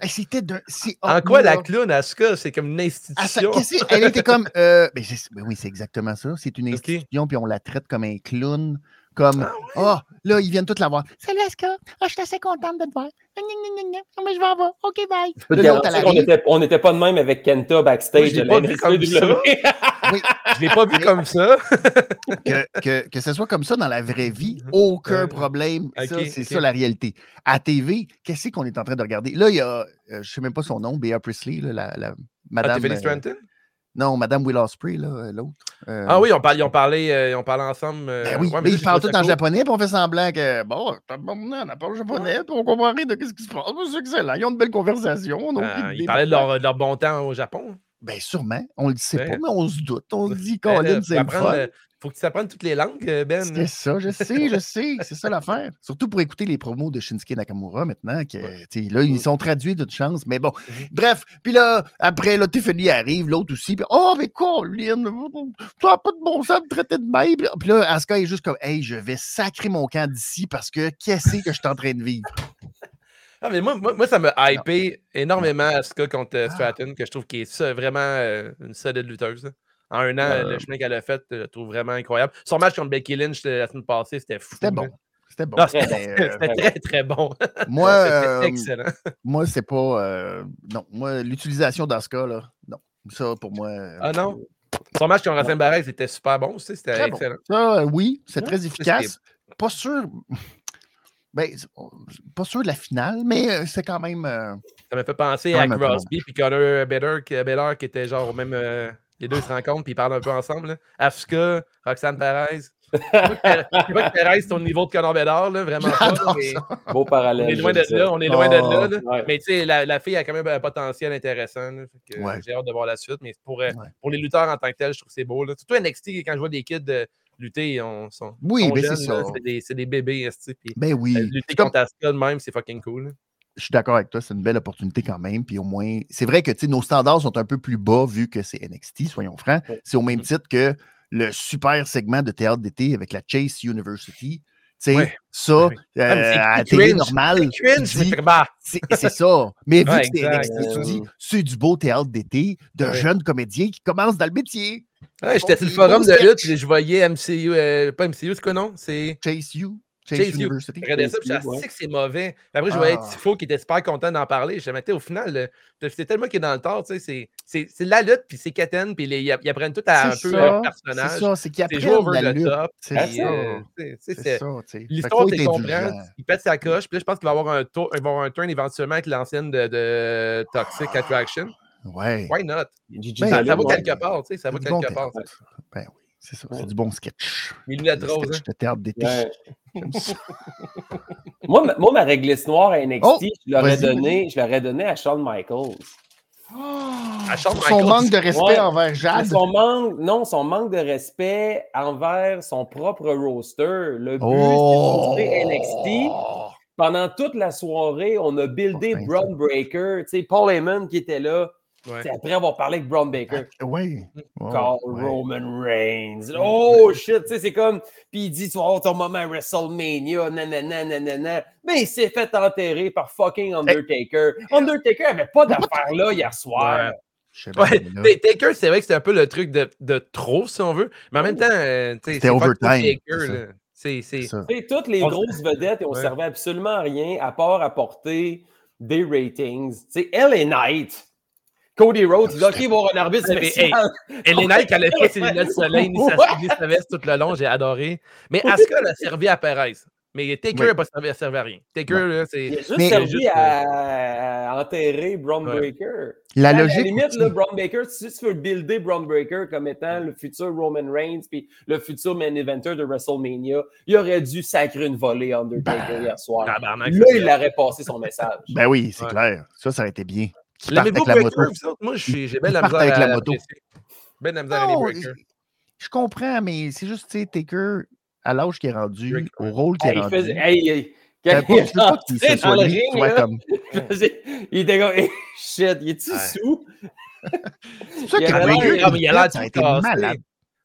Hey, C'était d'un. En quoi là. la clown, Asuka, c'est comme une Ah, institution? elle était comme. euh, [LAUGHS] ben, c'est- ben oui, c'est exactement ça. C'est une institution, puis on la traite comme un clown. Comme, ah, là, ils viennent tous la voir. Salut, Asuka. Ah, je suis assez contente de te voir. Gna, gna, gna, gna. Ah, Mais je vais en voir. OK, bye. Là, On n'était pas de même avec Kenta Moi, backstage je l'ai de pas la vu comme NSPW. [LAUGHS] Je l'ai pas vu comme ça. que, que, que ce soit comme ça dans la vraie vie, aucun Ouais. problème. Ça, c'est ça la réalité. À TV, qu'est-ce qu'on est en train de regarder? Là, il y a, euh, je ne sais même pas son nom, Bea Priestley, là, la, la- Ah, Madame. Euh, Stratton? Non, Madame Will Ospreay, là, euh, l'autre. Euh, Ah oui, on parle, ils ont parlé, euh, ils ont parlé ensemble. euh, Ben oui, ouais, mais ils parlent tout en japonais, puis on fait semblant que, bon, on on parle japonais, puis on comprend rien de ce qui se passe. C'est excellent. Ils ont une belle conversation. a idée ils parlaient de leur, de leur bon temps au Japon. Ben sûrement, on le sait Ouais. pas, mais on se doute. On se dit, Ben Colin, c'est le fun. Faut que tu apprennes toutes les langues, euh, Ben. C'est ça, je sais, je sais. C'est ça l'affaire. Surtout pour écouter les promos de Shinsuke Nakamura maintenant. Que, là, ils sont traduits d'une chance. Mais bon, Mhm. bref. Puis là, après, là, Tiffany arrive, l'autre aussi. Puis, oh, mais Colin, tu n'as pas de bon sens de me traiter de même. Puis là, Asuka est juste comme, hey, je vais sacrer mon camp d'ici parce que qu'est-ce que je suis en train de vivre? [LAUGHS] Ah, mais moi, moi, moi, ça m'a hypé énormément Asuka contre euh, Stratton, que je trouve qu'elle est vraiment euh, une solide lutteuse. là. En un an, Euh, le chemin qu'elle a fait, je le trouve vraiment incroyable. Son match contre Becky Lynch euh, la semaine passée, c'était fou. C'était bon. C'était bon. Non, c'était euh, très, très bon. [LAUGHS] moi, C'était euh, excellent. moi c'est pas. euh, non, moi, l'utilisation d'Asuka, là, non. Ça, pour moi. euh, Ah non? Son match contre Racine Barrel, c'était super bon aussi. C'était Très bon. excellent. Ça, euh, oui, c'est Ouais, très efficace. Pas sûr. [LAUGHS] Ben, c'est- pas sûr de la finale, mais euh, c'est quand même. euh, Ça m'a fait penser à Crosby puis Connor Bedard, qui, était genre au même. euh, les deux se rencontrent puis ils parlent un peu ensemble. là. Asuka, Roxane Perez. [LAUGHS] Je sais pas que Perez, c'est au niveau de Bedard, là, vraiment pas. Mais Beau parallèle. on est loin de là. On est loin de là. Là. ouais. Mais tu sais, la, la fille a quand même un potentiel intéressant. Ouais. J'ai hâte de voir la suite. Mais pour, euh, Ouais. pour les lutteurs en tant que tels, je trouve que c'est beau. Là. Surtout NXT, quand je vois des kids euh, lutter, ils ont- sont, Oui, sont ben, c'est ça. C'est des, bébés. puis, Ben oui. euh, lutter contre Asuka de même, c'est fucking cool. Je suis d'accord avec toi, c'est une belle opportunité quand même. Puis au moins, c'est vrai que nos standards sont un peu plus bas vu que c'est NXT, soyons francs. C'est au même titre que le super segment de théâtre d'été avec la Chase University. Ouais. ça, Ouais. euh, à la télé normale, C'est ça. Mais vu que c'est. NXT, tu dis, c'est du beau théâtre d'été de jeunes comédiens qui commencent dans le métier. Ouais, j'étais sur le forum de lutte, je voyais MCU, euh, pas MCU, c'est quoi non? C'est Chase You, Chase, Chase You. University. Je regardais ça, puis je sais que c'est mauvais. Puis après, je voyais Ah. Tifo qui était super content d'en parler. Je me disais, au final, c'est tellement qu'il est dans le tort, tu sais, c'est- c'est c'est la lutte, puis c'est Katen, puis les- ils app- ils apprennent tout à un C'est peu ça, leur C'est personnage. ça, c'est qu'ils C'est joué apprennent over la the lutte. top. C'est ça. euh, ça, L'histoire, tu comprends, il pète sa coche, puis là, je pense qu'il va avoir un tour, il va avoir un turn éventuellement avec l'ancienne de, de Toxic Attraction. Ouais. Why not? Ben, Ça, ça Dolin, va ouais. quelque part, tu sais, ça va C'est du bon quelque part. Ben oui, c'est ça. C'est du bon sketch. Les lunettes roses, hein. de théâtre d'été. Ça. [LAUGHS] Moi, ma- moi, ma réglisse noire à NXT, Oh, je l'aurais donné, je l'aurais donné à Shawn Michaels. À Shawn Son Michaels. manque de respect Ouais. envers Jade. Son manque, non, son manque de respect envers son propre roster. Le but, Oh! c'est de montrer NXT. Pendant toute la soirée, on a buildé. Braun Breaker. Tu sais, Paul Heyman qui était là. Ouais. C'est après avoir parlé avec Braun Baker. Oui. Call Roman Reigns. Oh shit, tu sais, c'est comme. Puis il dit, tu vas avoir ton moment à WrestleMania, nanana, nanana. Mais il s'est fait enterrer par fucking Undertaker. Undertaker avait pas d'affaire là hier soir. Ouais. Taker, c'est vrai que c'est un peu le truc de, de trop, si on veut. Mais en même temps, euh, tu sais, C'était c'est overtime, c'est Taker. ça. là. C'est. c'est c'est- ça. Tu sais, toutes les On- grosses vedettes, Ouais. servi absolument à rien à part apporter des ratings. Tu sais, LA Knight. Cody Rhodes, il dit OK, il va y avoir un arbitre Ouais, mais, spécial. Et les Nike, elle a fait ses lunettes de soleil, ni sa, ni sa veste tout le long, j'ai adoré. Mais Asuka l'a servi à Perez. Mais Taker Oui. n'a pas servi, servi à rien. Taker, là, Il c'est. a juste Mais- servi Juste, à, à enterrer Braun Ouais. Breaker. La À la logique. limite, là, Braun Baker, si tu veux builder Braun Breaker comme étant le futur Roman Reigns puis le futur main eventer de WrestleMania, il aurait dû sacrer une volée Undertaker Ben, hier soir. Là, c'est il aurait passé son message. Ben oui, c'est Ouais. clair. Ça, ça aurait été bien. Qu'il parte L'aimez-vous avec la Breaker, moto. Moi, j'ai j'ai bien Il la misère avec la moto. Ben la misère à. Je comprends, mais c'est juste, tu sais, Taker, à l'âge qu'il est rendu, Drake, au rôle qu'il est il rendu. faisait- hey, quand il est qu'il rentré dans le ring, comme- il était comme hey, shit, il est-tu sous? C'est ça Il que avait Breaker, l'air- mais il a l'air ça a été malade.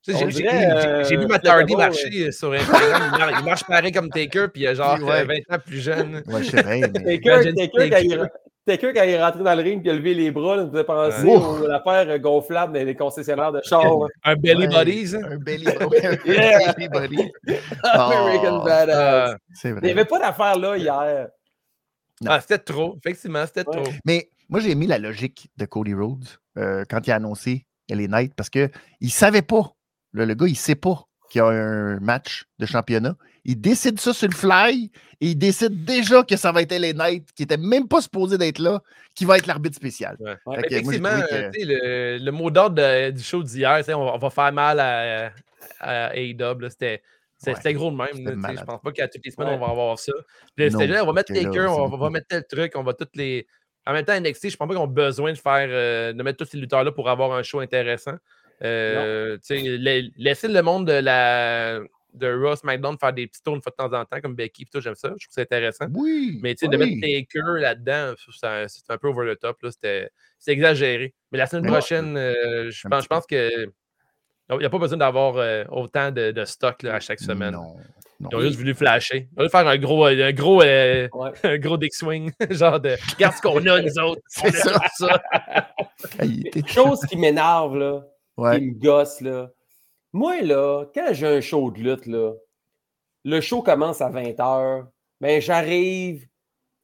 On J'ai vu euh, Matt Hardy marcher sur Instagram. Il mar- il marche pareil comme Taker, puis il a genre Ouais. euh, 20 ans plus jeune. Ouais, je sais mais... Taker, Taker, quand il, est rentré dans le ring et a levé les bras, là, il me faisait penser à l'affaire euh, gonflable des concessionnaires de chars. là. Un Belly Buddies. hein. Un belly, buddy. [LAUGHS] [LAUGHS] American Oh, Badass. Il n'y avait pas d'affaire là hier. Non. ah, c'était trop. Effectivement, c'était Ouais. trop. Mais moi, j'ai aimé la logique de Cody Rhodes euh, quand il a annoncé LA Knight parce qu'il ne savait pas. Le, le gars, il ne sait pas qu'il y a un match de championnat. Il décide ça sur le fly et il décide déjà que ça va être LA Knight, qui n'était même pas supposé d'être là, qui va être l'arbitre spécial. Ouais. Ouais. Moi, Effectivement, que- euh, le, le mot d'ordre du show d'hier, on, va- on va faire mal à, à AEW. C'était c'était- Ouais, c'était gros de même. Je pense pas qu'à toutes les semaines, Ouais. on va avoir ça. Puis Non, là, on va mettre Taker, on va, mettre tel truc, on va toutes les. en même temps, NXT, je pense pas qu'ils ont besoin de faire euh, de mettre tous ces lutteurs-là pour avoir un show intéressant. Euh, tu sais, la- laisser le monde de la de Ross McDonald faire des petits tours une fois de temps en temps, comme Becky, tout, j'aime ça. Je trouve ça intéressant. Oui. Mais tu sais, de mettre Taker là-dedans, ça- c'est un peu over the top. là, C'était c'est exagéré. Mais la semaine Mais- prochaine, euh, je pense, je pense que il n'y a pas besoin d'avoir euh, autant de, de stock là, à chaque semaine. Non. non. Ils ont juste voulu flasher. Ils ont voulu faire un gros, un gros, euh, Ouais. [LAUGHS] un gros dick swing. [LAUGHS] Genre de regarde ce qu'on a, nous autres. [LAUGHS] C'est ça. ça. Chose qui m'énerve, là, Ouais. qui me gosse, là. Moi, là, quand j'ai un show de lutte, là, le show commence à 20h, ben j'arrive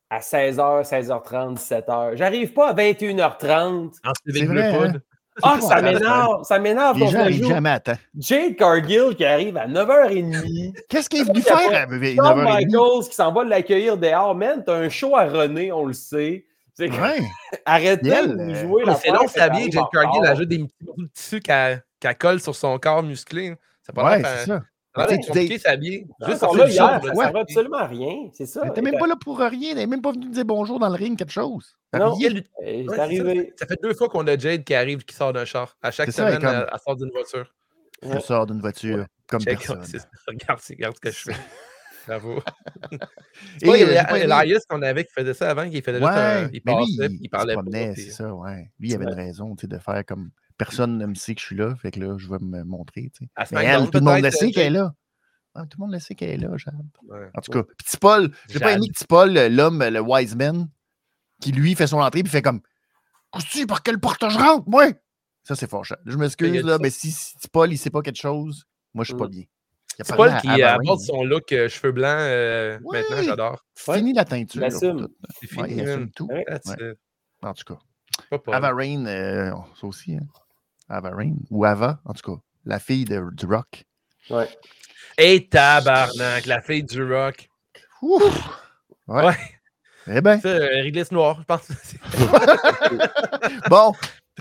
à 16h, 16h30, 17h. J'arrive pas à 21h30. En C'est Steven vrai, Blue hein? [LAUGHS] Ah, pas ça m'énerve, ça m'énerve Les gens jamais à temps. Jade Cargill qui arrive à 9h30. Qu'est-ce qu'il est venu faire à 9h30? Tom Michaels qui s'en va l'accueillir dehors. Man, t'as un show à René, on le sait. C'est- Ouais. [LAUGHS] Arrêtez de nous euh, jouer la C'est long, que Jade Cargill ajoute des petits bouts de tissu qu'elle colle sur son corps musclé. Ça peut Ouais, pas c'est ça. Ça a Tu s'habiller. Juste là hier, le ça ne absolument rien. C'est ça. Elle était même pas là pour rien. Elle n'est même pas venue dire bonjour dans le ring, quelque chose. Non. Elle- Euh, C'est Ouais, c'est ça. arrivé. Ça fait deux fois qu'on a Jade qui arrive, qui sort d'un char. À chaque C'est ça, semaine, elle est elle, comme- elle sort d'une voiture. Elle sort d'une voiture comme Check, personne. ça. [LAUGHS] regarde, regarde ce que je fais. [LAUGHS] Bravo. [LAUGHS] Et Elias qu'on avait qui faisait ça avant, qui faisait juste Ouais, il mais lui, il parlait c'est ça, ouais. Lui, il avait Ouais. une raison, de faire comme personne ne me sait que je suis là, fait que là, je vais me montrer, tu sais. À Mais SmackDown, elle, tout le monde le sait qu'elle est là. Tout le monde le sait qu'elle est là, Jade. Ouais. En tout cas, Petit Paul, j'ai pas aimé Petit Paul, l'homme, le wise man, qui lui fait son entrée puis fait comme Coustu, par quelle porte je rentre, moi? Ça, c'est fort. Je m'excuse, là, mais si, si Petit Paul, il sait pas quelque chose, moi, je suis pas Mm. bien. Il a C'est parlé Paul à qui Ava aborde son look euh, cheveux blancs euh, Ouais. maintenant, j'adore. Fini la teinture. Il assume. tout. C'est Ouais, fini, il assume tout. En tout cas. Pas Paul. Ava Rain, euh, ça aussi, hein. Ava Rain. Ou Ava, en tout cas. La fille de, du rock. Ouais. Hey, tabarnak, la fille du rock. Ouf! Ouais. Ouais. Eh bien, Ça, euh, réglisse noire, je pense. [LAUGHS] bon.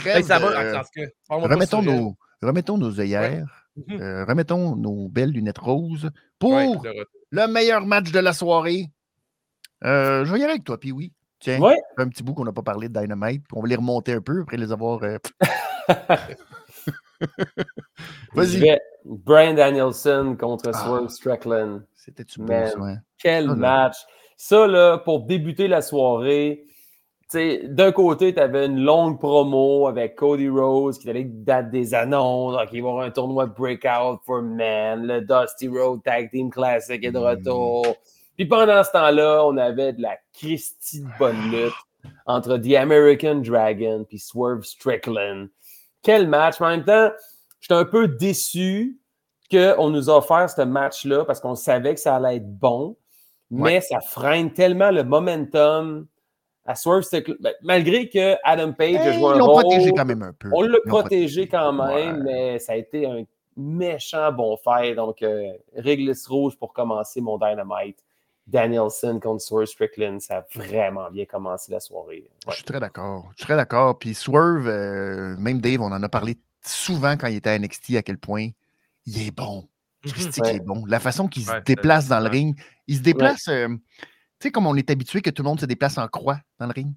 Hey, ça va, euh, en tout cas. Parle-moi pas remettons, nos, remettons nos œillères. Mhm. euh, remettons nos belles lunettes roses pour Ouais, le meilleur match de la soirée. Euh, je vais y aller avec toi, puis oui. Tiens, Ouais. un petit bout qu'on n'a pas parlé de Dynamite, puis on va les remonter un peu après les avoir. euh, [LAUGHS] Vas-y. Brian Danielson contre Ah. Swerve Strickland. C'était-tu hein? Quel Ah, match! Ça, là, pour débuter la soirée, d'un côté, tu avais une longue promo avec Cody Rose qui allait date des annonces. Donc, il va y avoir un tournoi de Breakout for Men. Le Dusty Road Tag Team Classic est de Mm. retour. Puis pendant ce temps-là, on avait de la Christie de bonne lutte entre The American Dragon puis Swerve Strickland. Quel match! Mais en même temps, j'étais un peu déçu qu'on nous a offert ce match-là parce qu'on savait que ça allait être bon, mais ça freine tellement le momentum à Swerve Strickland. Ben, malgré que Adam Page a Eh, joué un ils l'ont rôle, protégé quand même un peu. on l'a protégé quand même, Ouais. mais ça a été un méchant bon fait. Donc, euh, réglisse rouge pour commencer mon Dynamite. Danielson contre Swerve Strickland, ça a vraiment bien commencé la soirée. Je suis très d'accord. Je suis très d'accord. Puis Swerve, euh, même Dave, on en a parlé souvent quand il était à NXT, à quel point il est bon. Christy, Ouais. qu'il est bon. La façon qu'il se Ouais, déplace dans le ring, il se déplace, euh, sais, comme on est habitué que tout le monde se déplace en croix dans le ring.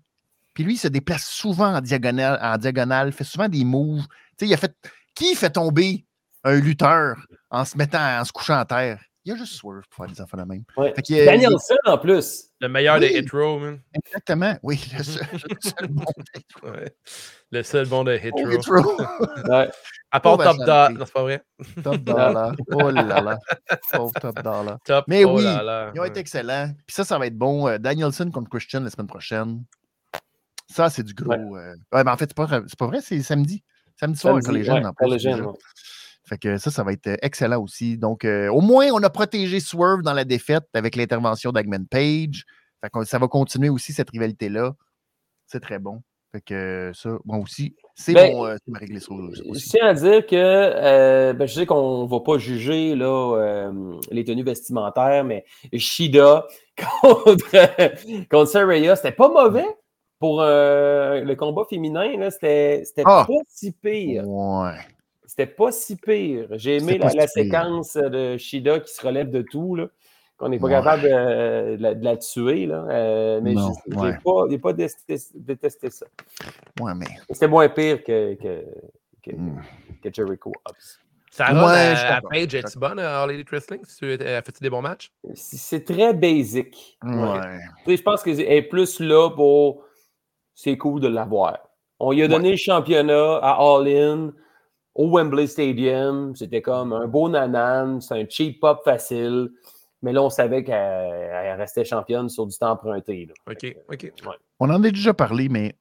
Puis lui, il se déplace souvent en diagonale, en diagonale fait souvent des moves. Tu sais, il a fait. Qui fait tomber un lutteur en se mettant, en se couchant à terre? Il y a juste Swerve pour faire des enfants de même. Ouais. A- Danielson en plus. Le meilleur Oui. des hit row, man. Exactement. Oui, le seul, [LAUGHS] le seul bon Ouais. Le seul bon de hit row. hit row. [LAUGHS] Ouais. À part Top Dollar. Non, c'est pas vrai. [LAUGHS] Top dollar. Oh là là. Pauvre top dollar. Top. Mais oh oui, là là. Ils ont été excellents. Puis ça, ça va être bon. Euh, Danielson contre Christian la semaine prochaine. Ça, c'est du gros. Ouais. euh, Ouais, mais en fait, c'est pas, c'est pas vrai, c'est samedi. Samedi soir, Samedi, Collegian, ouais, en plus. Déjà. ouais. Fait que ça, ça va être euh, excellent aussi. Donc, euh, au moins, on a protégé Swerve dans la défaite avec l'intervention d'Agman Page. Fait que ça va continuer aussi cette rivalité-là. C'est très bon. Fait que euh, ça, moi aussi, c'est Ben, mon, euh, ma réglisse Je tiens à dire que euh, ben, je sais qu'on ne va pas juger là, les tenues vestimentaires, mais Shida [LAUGHS] contre, contre Saraya, c'était pas mauvais pour le combat féminin. C'était c'était Ah! pas si pire. Ouais. C'était pas si pire. J'ai aimé la, pas la si pire. séquence de Shida qui se relève de tout. Là. qu'on n'est pas Ouais. capable de, de la, de la tuer. Là. Euh, mais Non, je ouais. n'ai pas, j'ai pas détesté, détesté ça. Ouais, mais. C'était moins pire que, que, que, Hmm. que Jericho Hobbs. Sarah, Ouais, à d'accord, Page, es-tu bonne à All Elite Wrestling? Tu- Elle fait-tu des bons matchs? C'est très basic. Ouais. Je pense qu'elle est plus là pour. C'est cool de l'avoir. On lui a donné le championnat à All In au Wembley Stadium. C'était comme un beau nanan. C'est un cheap pop facile. Mais là, on savait qu'elle elle restait championne sur du temps emprunté. là. OK, OK. On en a déjà parlé, mais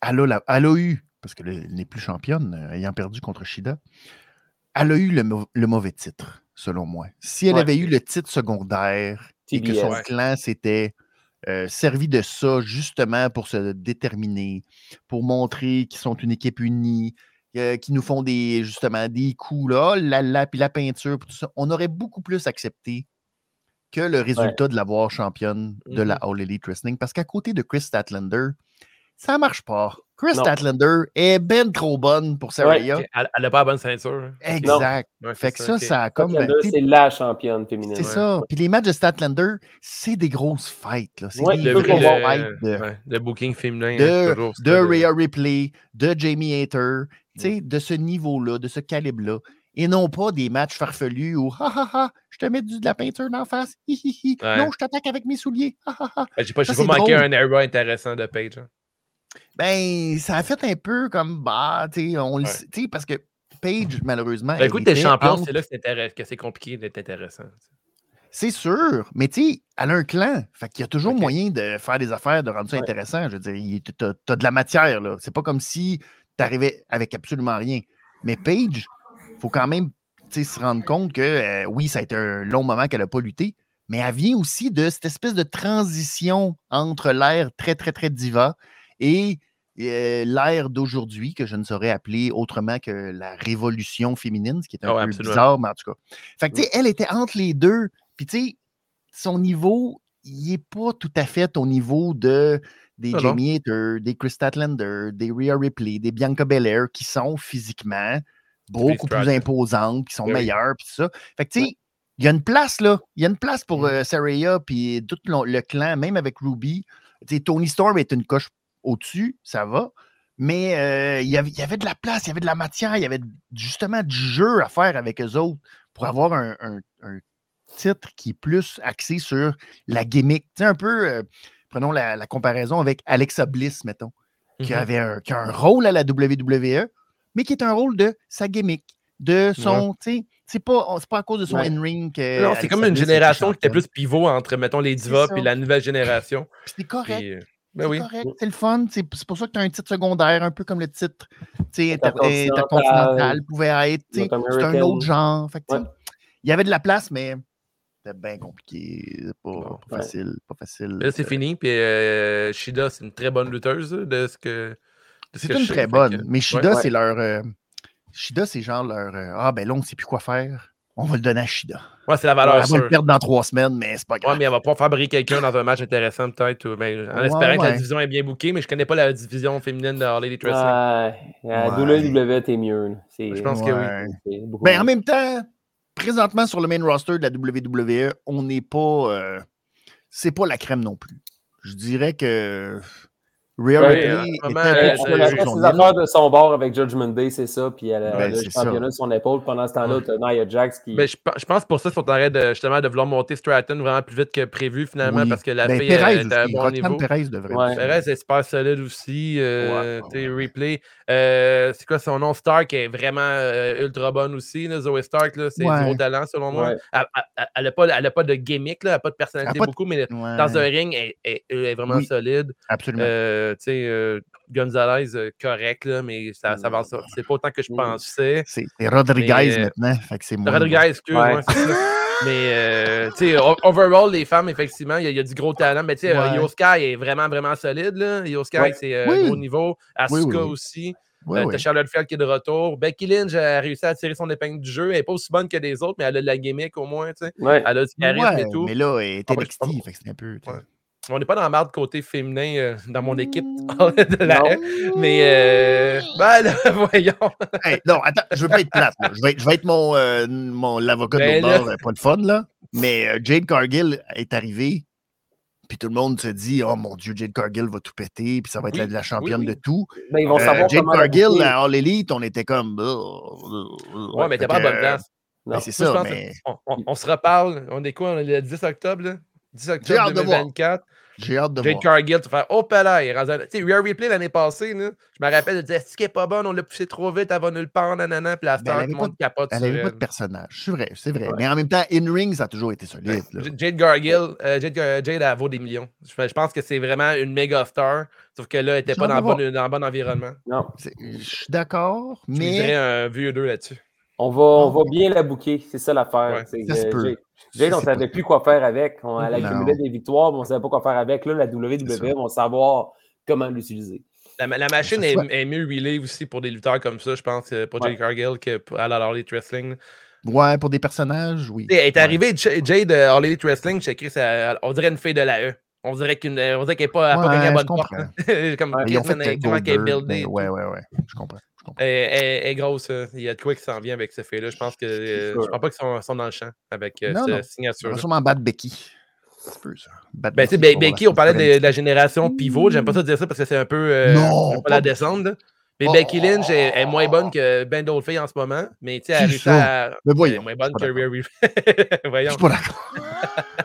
elle a, la- elle a eu, parce qu'elle n'est plus championne, euh, ayant perdu contre Shida, elle a eu le, mau- le mauvais titre, selon moi. Si elle Ouais. avait eu le titre secondaire et que son clan s'était euh, servi de ça justement pour se déterminer, pour montrer qu'ils sont une équipe unie, euh, qu'ils nous font des justement des coups là, la, la, puis la peinture, puis tout ça, on aurait beaucoup plus accepté que le résultat de l'avoir championne de la All Elite Wrestling. Parce qu'à côté de Chris Statlander, ça marche pas. Chris Non. Statlander est ben trop bonne pour Saraya. Elle n'a pas la bonne ceinture. hein. Exact. Ouais, Fait que ça, ça a comme. Sais, c'est la championne féminine. C'est ouais. ça. Puis les matchs de Statlander, c'est des grosses fights. là. C'est Ouais, des le qu'on le- de, ouais, le booking féminin. de, hein, toujours, de Rhea Ripley, de Jamie Hater, tu sais, de ce niveau-là, de ce calibre-là. Et non pas des matchs farfelus où, ha ha ha, je te mets du- de la peinture d'en face, hi hi hi, Ouais. non, je t'attaque avec mes souliers, ha ha ha. Ben, J'ai pas, pas manqué drôle. un era intéressant de Page. hein. Ben, ça a fait un peu comme, bah, tu sais, on le Ouais. sait, tu sais, parce que Paige, malheureusement. Ben, écoute, t'es champion, entre- c'est là que c'est intéress- que c'est compliqué d'être intéressant. C'est sûr, mais tu sais, elle a un clan. Fait qu'il y a toujours moyen de faire des affaires, de rendre ça Ouais. intéressant. Je veux dire, t'as as de la matière, là. C'est pas comme si t'arrivais avec absolument rien. Mais Paige, faut quand même se rendre compte que, euh, oui, ça a été un long moment qu'elle n'a pas lutté, mais elle vient aussi de cette espèce de transition entre l'ère très, très, très diva et euh, l'ère d'aujourd'hui, que je ne saurais appeler autrement que la révolution féminine, ce qui est un ouais, peu absolument. bizarre, mais en tout cas. Fait que, elle était entre les deux. Puis, tu sais, son niveau, il n'est pas tout à fait au niveau de des Ah. Jamie Hater, des Chris Statlander, des Rhea Ripley, des Bianca Belair, qui sont physiquement beaucoup plus Stratton. imposantes, qui sont oui. meilleures, puis ça. Fait que, tu sais, il y a une place, là. Il y a une place pour Mhm. euh, Saraya, puis tout le, clan, même avec Ruby. Tony Storm est une coche au-dessus, ça va. Mais euh, il, y avait, il y avait de la place, il y avait de la matière, il y avait justement du jeu à faire avec eux autres pour avoir un, un- un titre qui est plus axé sur la gimmick. Tu sais, un peu, euh, prenons la, la comparaison avec Alexa Bliss, mettons, qui, Mhm. avait un, qui a un rôle à la WWE, mais qui est un rôle de sa gimmick, de son, tu sais, c'est pas, c'est pas à cause de son Ouais. in-ring que. Non, c'est comme une génération qui était plus pivot entre, mettons, les divas et la nouvelle génération. Puis C'est correct. Puis, euh, ben C'est oui. correct, c'est le fun. C'est c'est pour ça que tu as un titre secondaire, un peu comme le titre tu sais, inter- Intercontinental, pouvait être. C'est un autre genre. Fait Ouais. Il y avait de la place, mais c'était bien compliqué. C'est pas, Bon, pas ouais. facile. Pas facile. Là, c'est fini. Puis euh, Shida, c'est une très bonne lutteuse là, de ce que. de ce C'est que une je très bonne. que- Mais Shida, Ouais. c'est leur. euh, Shida, c'est genre leur. euh, ah, ben là, on ne sait plus quoi faire. On va le donner à Shida. Ouais, c'est la Elle valeur va le perdre dans trois semaines, mais c'est pas Ouais, grave. mais elle va pas fabriquer quelqu'un dans un match intéressant, peut-être. ou- ben, en Ouais, espérant que la ouais. division est bien bookée, mais je connais pas la division féminine de Harley Wrestling. Ouais, Ouais. WWE, t'es mieux. C'est- Je pense que oui. Ouais. Ben, mieux. en même temps, présentement, sur le main roster de la WWE, on n'est pas. euh, c'est pas la crème non plus. Je dirais que. Rhea Ouais, Ripley euh, un euh, a euh, ses affaires de son bord avec Judgment Day, c'est ça. Puis elle a Ben, le c'est ça. championnat sur son épaule. Pendant ce temps-là, t'as Nia Jax qui. Ben, je, je pense pour ça qu'ils sont en train de, justement, de vouloir monter Stratton vraiment plus vite que prévu, finalement, Oui. parce que la Ben, fille Perez est à un bon niveau. Perez devrait Ouais. Perez est super solide aussi. Euh, Ouais, tu sais, ouais. replay. Euh, c'est quoi son nom? Stark est vraiment euh, ultra bonne aussi. Là. Zoe Stark, là, c'est Ouais. du gros talent selon moi. Ouais. Elle- n'a pas, elle a pas de gimmick, là, elle n'a pas de personnalité a de- beaucoup, mais dans un ring, elle, est vraiment solide. Absolument. Euh, tu sais, euh, Gonzalez, euh, correct, là, mais ça, ça avance. C'est pas autant que je Mm. pensais. c'est Rodriguez mais, maintenant. Fait que c'est moins Rodriguez, bon. excuse, Ouais. ouais, c'est ça. Mais, euh, tu sais, overall, les femmes, effectivement, il y, a- il y a du gros talent. Mais, tu sais, euh, Ouais. Io Sky est vraiment, vraiment solide. Là. Sky, Ouais. c'est euh, Oui. gros niveau. Asuka Oui, oui, oui. aussi. Euh. T'as Charlotte Flair qui est de retour. Becky Lynch a réussi à tirer son épingle du jeu. Elle n'est pas aussi bonne que les autres, mais elle a de la gimmick au moins. tu sais. Ouais. Elle a du charisme Ouais, et tout. mais là, elle est Ah, ben, NXT, je- fait que c'est un peu. On n'est pas dans la marde côté féminin euh, dans mon équipe [LAUGHS] Mm. de la Non. Mais, euh, ben là, [LAUGHS] voyons. Hey, non, attends, je veux pas être plate. là. Je, vais être, je vais être mon, euh, mon l'avocat de Ben bord, euh, pas de fun, là. Mais euh, Jade Cargill est arrivé, puis tout le monde se dit Oh mon Dieu, Jade Cargill va tout péter, puis ça va être Oui, la, la championne oui, oui. de tout. Ben, ils vont Euh, savoir Jade Cargill, à All Elite, on était comme. Ouais, mais t'es pas à bonne place. ben, Non. c'est ça, mais on, on- on se reparle. On est quoi? On est le 10 octobre, là? 10 J'ai octobre hâte de voir. 2024. j'ai hâte de Jade voir. Cargill, tu fais Oh, là, il est rendu à- Tu sais, Rare Replay l'année passée, là, je me rappelle, elle disait Est-ce qu'elle est pas bonne? On l'a poussé trop vite, elle va nulle part, nanana. Puis la Ben, star, elle tout le monde capote Elle n'avait pas de personnage. C'est vrai, c'est vrai. Ouais. Mais en même temps, in-ring, ça a toujours été solide. là. J- Jade Gargill, euh, Jade, Jade, elle vaut des millions. Je, je pense que c'est vraiment une méga star, sauf que là, elle n'était pas dans, bon, dans le bon environnement. Non. Je suis d'accord, Je mais. un vieux deux là-dessus. On va, on va bien la booker, c'est ça l'affaire. Ouais, ça se que peut. Jade- on C'est savait pas- plus quoi faire avec. On, accumulait des victoires, mais on ne savait pas quoi faire avec. Là, la WWE va savoir comment l'utiliser. La, la machine est, mieux relay aussi pour des lutteurs comme ça, je pense, euh, pour Ouais. Jade Cargill que pour à la Elite Wrestling. Ouais, pour des personnages, oui. Elle est Ouais. arrivée, J- Jade euh, All Elite Wrestling, j'ai écrit, ça- on dirait une fille de la E. On dirait dirait qu'elle n'est pas, pas Ouais, gagné la je bonne porte. comprends. hein. [LAUGHS] Comme Ouais, euh, comment qu'elle est buildée. Ouais, ouais, ouais. Je comprends. Elle, elle- elle est grosse. euh, Il y a de quoi qui s'en vient avec ce fait-là. Je pense que euh, je pense pas qu'ils sont, sont dans le champ avec euh, Non, cette non. On signature. va sûrement battre Becky. C'est peu ça. Ben, tu sais, Becky, on parlait la de, de la génération pivot. J'aime pas ça dire ça parce que c'est un peu. euh, Non, pas- la descente. Mais Oh. Becky Lynch est, est moins bonne que ben d'autres filles en ce moment. Mais tu sais, elle a Qui réussi ça? à. Mais Elle est voyons. moins bonne que Rhea Ripley. [LAUGHS] Je Voyons. suis pas d'accord. [LAUGHS]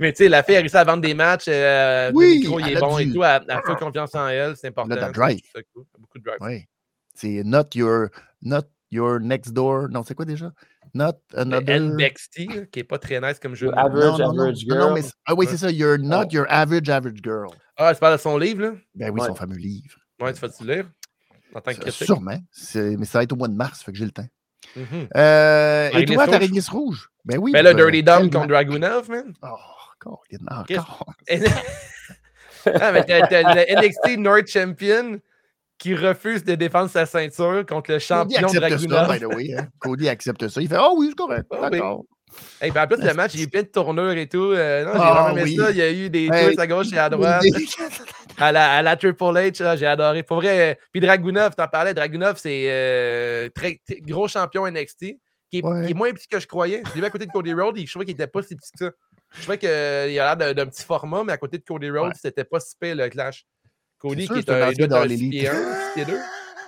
Mais tu sais, la fille a réussi à vendre des matchs. Euh, Oui, le micro, il est a bon du- et tout. Elle, elle a fait confiance en elle. C'est important. Elle a drive. Cool. Beaucoup de drive. Oui. C'est not your, not your next door. Non, c'est quoi déjà? Not another. NXT, qui est pas très nice comme jeu. mots. Average, non, non, non. average Non, non, girl. mais c'est- ah oui, c'est ça. You're not Oh. your average, average girl. Ah, tu parles de son livre, là? Ben oui, Ouais. son fameux livre. Ouais, tu vas-tu le lire? En tant que critique? Sûrement. Mais ça va être au mois de mars, fait que j'ai le temps. Euh, et toi, ta réglisse rouge? Ben oui. Mais là, ben, Dirty Dom contre. Dragunov, man. Oh, Colin, Qu'est-ce- encore. [LAUGHS] ah, mais t'as, le NXT North Champion qui refuse de défendre sa ceinture contre le Cody champion ça, Dragunov. by the way. hein. Cody accepte ça. Il fait Oh oui, c'est correct. Oui. D'accord. Hey, ben, en plus, le match, il y a eu plein de tournures et tout. Euh, non, j'ai Ah, vraiment aimé oui. ça. Il y a eu des Hey, twists à gauche et à droite. [LAUGHS] À la, à la Triple H, j'ai adoré. Pour vrai, puis Dragunov, t'en parlais, Dragunov, c'est euh, très, très gros champion NXT, qui est, Ouais. qui est moins petit que je croyais. Je l'ai vu à côté de Cody Rhodes, je trouvais qu'il était pas si petit que ça. Je trouvais qu'il a l'air d'un petit format, mais à côté de Cody Rhodes, Ouais. c'était pas si pire le clash. Cody, qui est un 6 Elite. pieds 1, 6 pieds 2.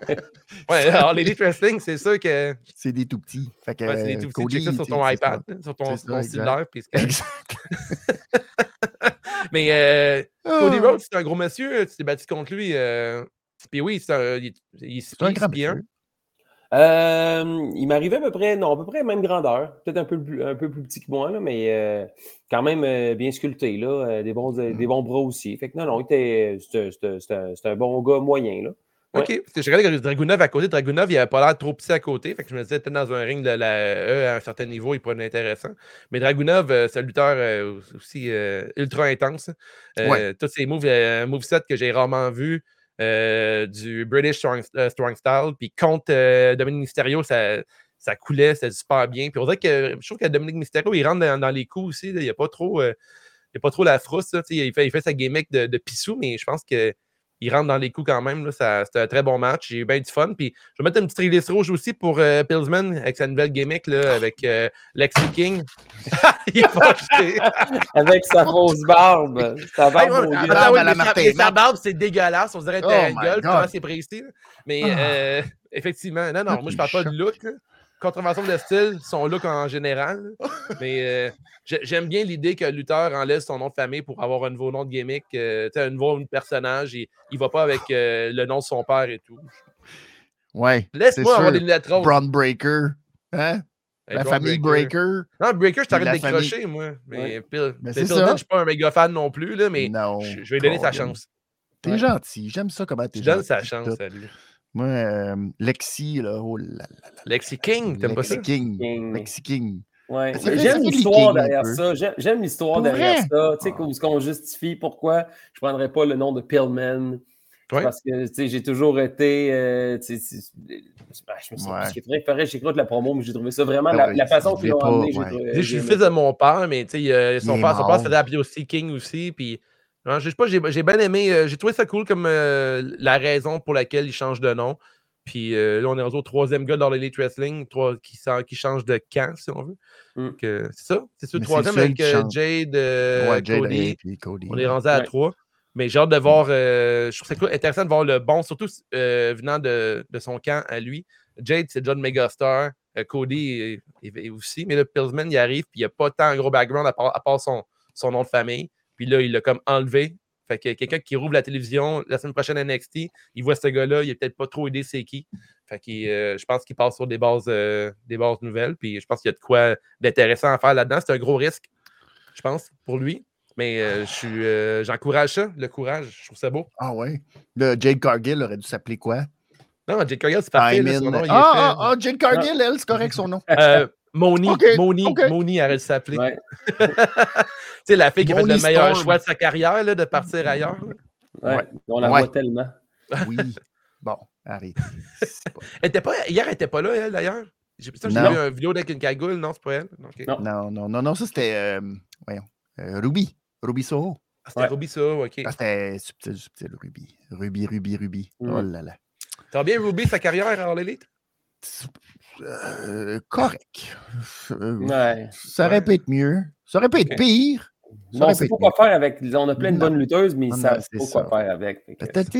[LAUGHS] ouais, alors l'Elite Wrestling, c'est sûr que C'est des tout petits. Fait que, ouais, c'est des tout petits. Cody, ça sur ton iPad, sur ton, ton exact. cellulaire. puis. [LAUGHS] Exact. [LAUGHS] Mais euh, Cody Ah. Rhodes, c'est un gros monsieur. Tu t'es battu contre lui. euh, Puis oui, c'est un, il, il pieds, grand un. monsieur. Euh, il m'arrivait à peu près, non, à peu près même grandeur. Peut-être un peu, plus- un peu plus petit que moi, là, mais euh, quand même euh, bien sculpté, là, des, bons, Mm. des bons bras aussi. Fait que non, non, il était, c'était, c'était- c'était un- c'était un bon gars moyen. Là. Ouais. OK. Parce que je regardais Dragunov à côté. Dragunov, il avait pas l'air trop petit à côté. Fait que je me disais, peut-être dans un ring de la E, à un certain niveau, il pourrait être intéressant. Mais Dragunov, euh, c'est un lutteur euh, aussi euh, ultra intense. Euh, Ouais. Tous ces moves, un moveset que j'ai rarement vu. du British Strong, strong Style. Puis contre Dominique Mysterio, ça, ça coulait, c'était super bien. Puis on dirait que je trouve que Dominique Mysterio, il rentre dans, dans les coups aussi. là. Il n'y a pas trop. il y a pas trop la frousse. là, tu sais, il, fait, il fait sa gimmick de, de pissou, mais je pense que il rentre dans les coups quand même. là, ça- C'était un très bon match. J'ai eu bien du fun. Puis je vais mettre une petite release rouge aussi pour euh, Pillsman avec sa nouvelle gimmick là, avec euh, Lexi King. [LAUGHS] il. Avec sa fausse barbe. Sa Hey, barbe ouais, barbe oui, à la mais sa- Martin barbe, c'est dégueulasse. On dirait Oh gueule, comment c'est précis. Mais Ah. euh, effectivement, non, non, Ah, moi je parle pas de look. Contravention de style, son look en général. Mais euh, j'ai- j'aime bien l'idée que le lutteur enlève son nom de famille pour avoir un nouveau nom de gimmick, euh, un nouveau personnage. Et, il va pas avec euh, le nom de son père et tout. Ouais. Laisse-moi avoir des lunettes roses. Braun Breaker. Hein? Hey, la famille Breaker. Non, Breaker, je t'arrête de décrocher, moi. Mais Pill- Ben, je suis pas un méga fan non plus, là, mais non. je, je vais lui donner sa chance. T'es Ouais. gentil. J'aime ça comment t'es Je gentil. donne sa chance à lui. Moi, euh, Lexi, là, oh là là là. Lexi King, t'aimes pas ça? Lexi King. King. Lexi King. Ouais. J'aime l'histoire derrière ça. J'aime- l'histoire derrière ça. Tu sais, Ah. qu'on- justifie pourquoi je ne prendrais pas le nom de Pillman. Ouais. Parce que tu sais, j'ai toujours été. euh, c'est- ben, je me suis Ouais. j'écoute la promo, mais j'ai trouvé ça vraiment. Ah la, la façon je qu'ils l'ont amené, j'ai ouais. trouvé. Je suis le fils de mon père, mais tu sais, euh, son, père, son père se faisait appeler aussi King aussi. Puis, non, je sais pas, j'ai j'ai bien aimé, euh, j'ai trouvé ça cool comme euh, la raison pour laquelle il change de nom. Puis euh, là, on est rendu au troisième gars dans l'Elite Wrestling trois, qui, sort- qui change de camp, si on veut. Mm. C'est ça. C'est le c'est troisième avec euh. Jade, euh, ouais, Jade Cody. et puis Cody. On est rendu à Ouais. trois. Mais j'ai hâte de voir. euh, je trouve ça cool- intéressant de voir le bon, surtout euh, venant de, de son camp à lui. Jade, c'est John Megastar. Euh, Cody est, est- est aussi. Mais là, Pillsman, il arrive, puis il n'y a pas tant un gros background à part, à part son, son nom de famille. Puis là, il l'a comme enlevé. Fait que quelqu'un qui rouvre la télévision la semaine prochaine à NXT, il voit ce gars-là, il n'a peut-être pas trop aidé c'est qui. Fait que euh, je pense qu'il passe sur des bases, euh, des bases nouvelles. Puis je pense qu'il y a de quoi d'intéressant à faire là-dedans. C'est un gros risque, je pense, pour lui. Mais euh, je j'encourage ça, le courage. Je trouve ça beau. Ah ouais? Le Jade Cargill aurait dû s'appeler quoi? Non, Jake Cargill, c'est parfait. I'm là, in- son nom, il est ah, ah, ah, Jade Cargill, elle, c'est correct son nom. Moni, Moni. Moni dû s'appeler. Ouais. [LAUGHS] tu sais, la fille qui a fait Moni le meilleur Storm. choix de sa carrière, là, de partir ailleurs. Ouais. Ouais. On la Ouais. voit tellement. [LAUGHS] Oui. Bon, arrête. Pas- Elle était pas, hier, elle était pas là, elle, d'ailleurs. J'ai vu une vidéo avec une cagoule, non, c'est pas elle? Non. Non, non, non, non, ça c'était. euh, voyons. euh, Ruby. Ruby Soho. Ah, c'était Ouais. Ruby ça, ok. Ah, c'était subtil, subtil, Ruby. Ruby, Ruby, Ruby. Mm. Oh là là. T'as bien Ruby sa carrière à All Elite? Euh, correct. Euh, Ouais. Ça aurait Ouais. pu être mieux. Ça aurait pu être pire. Ça c'est pu pas quoi faire avec. On a plein de Non. bonnes lutteuses, mais ils Non, savent non, c'est pas quoi ça. faire avec.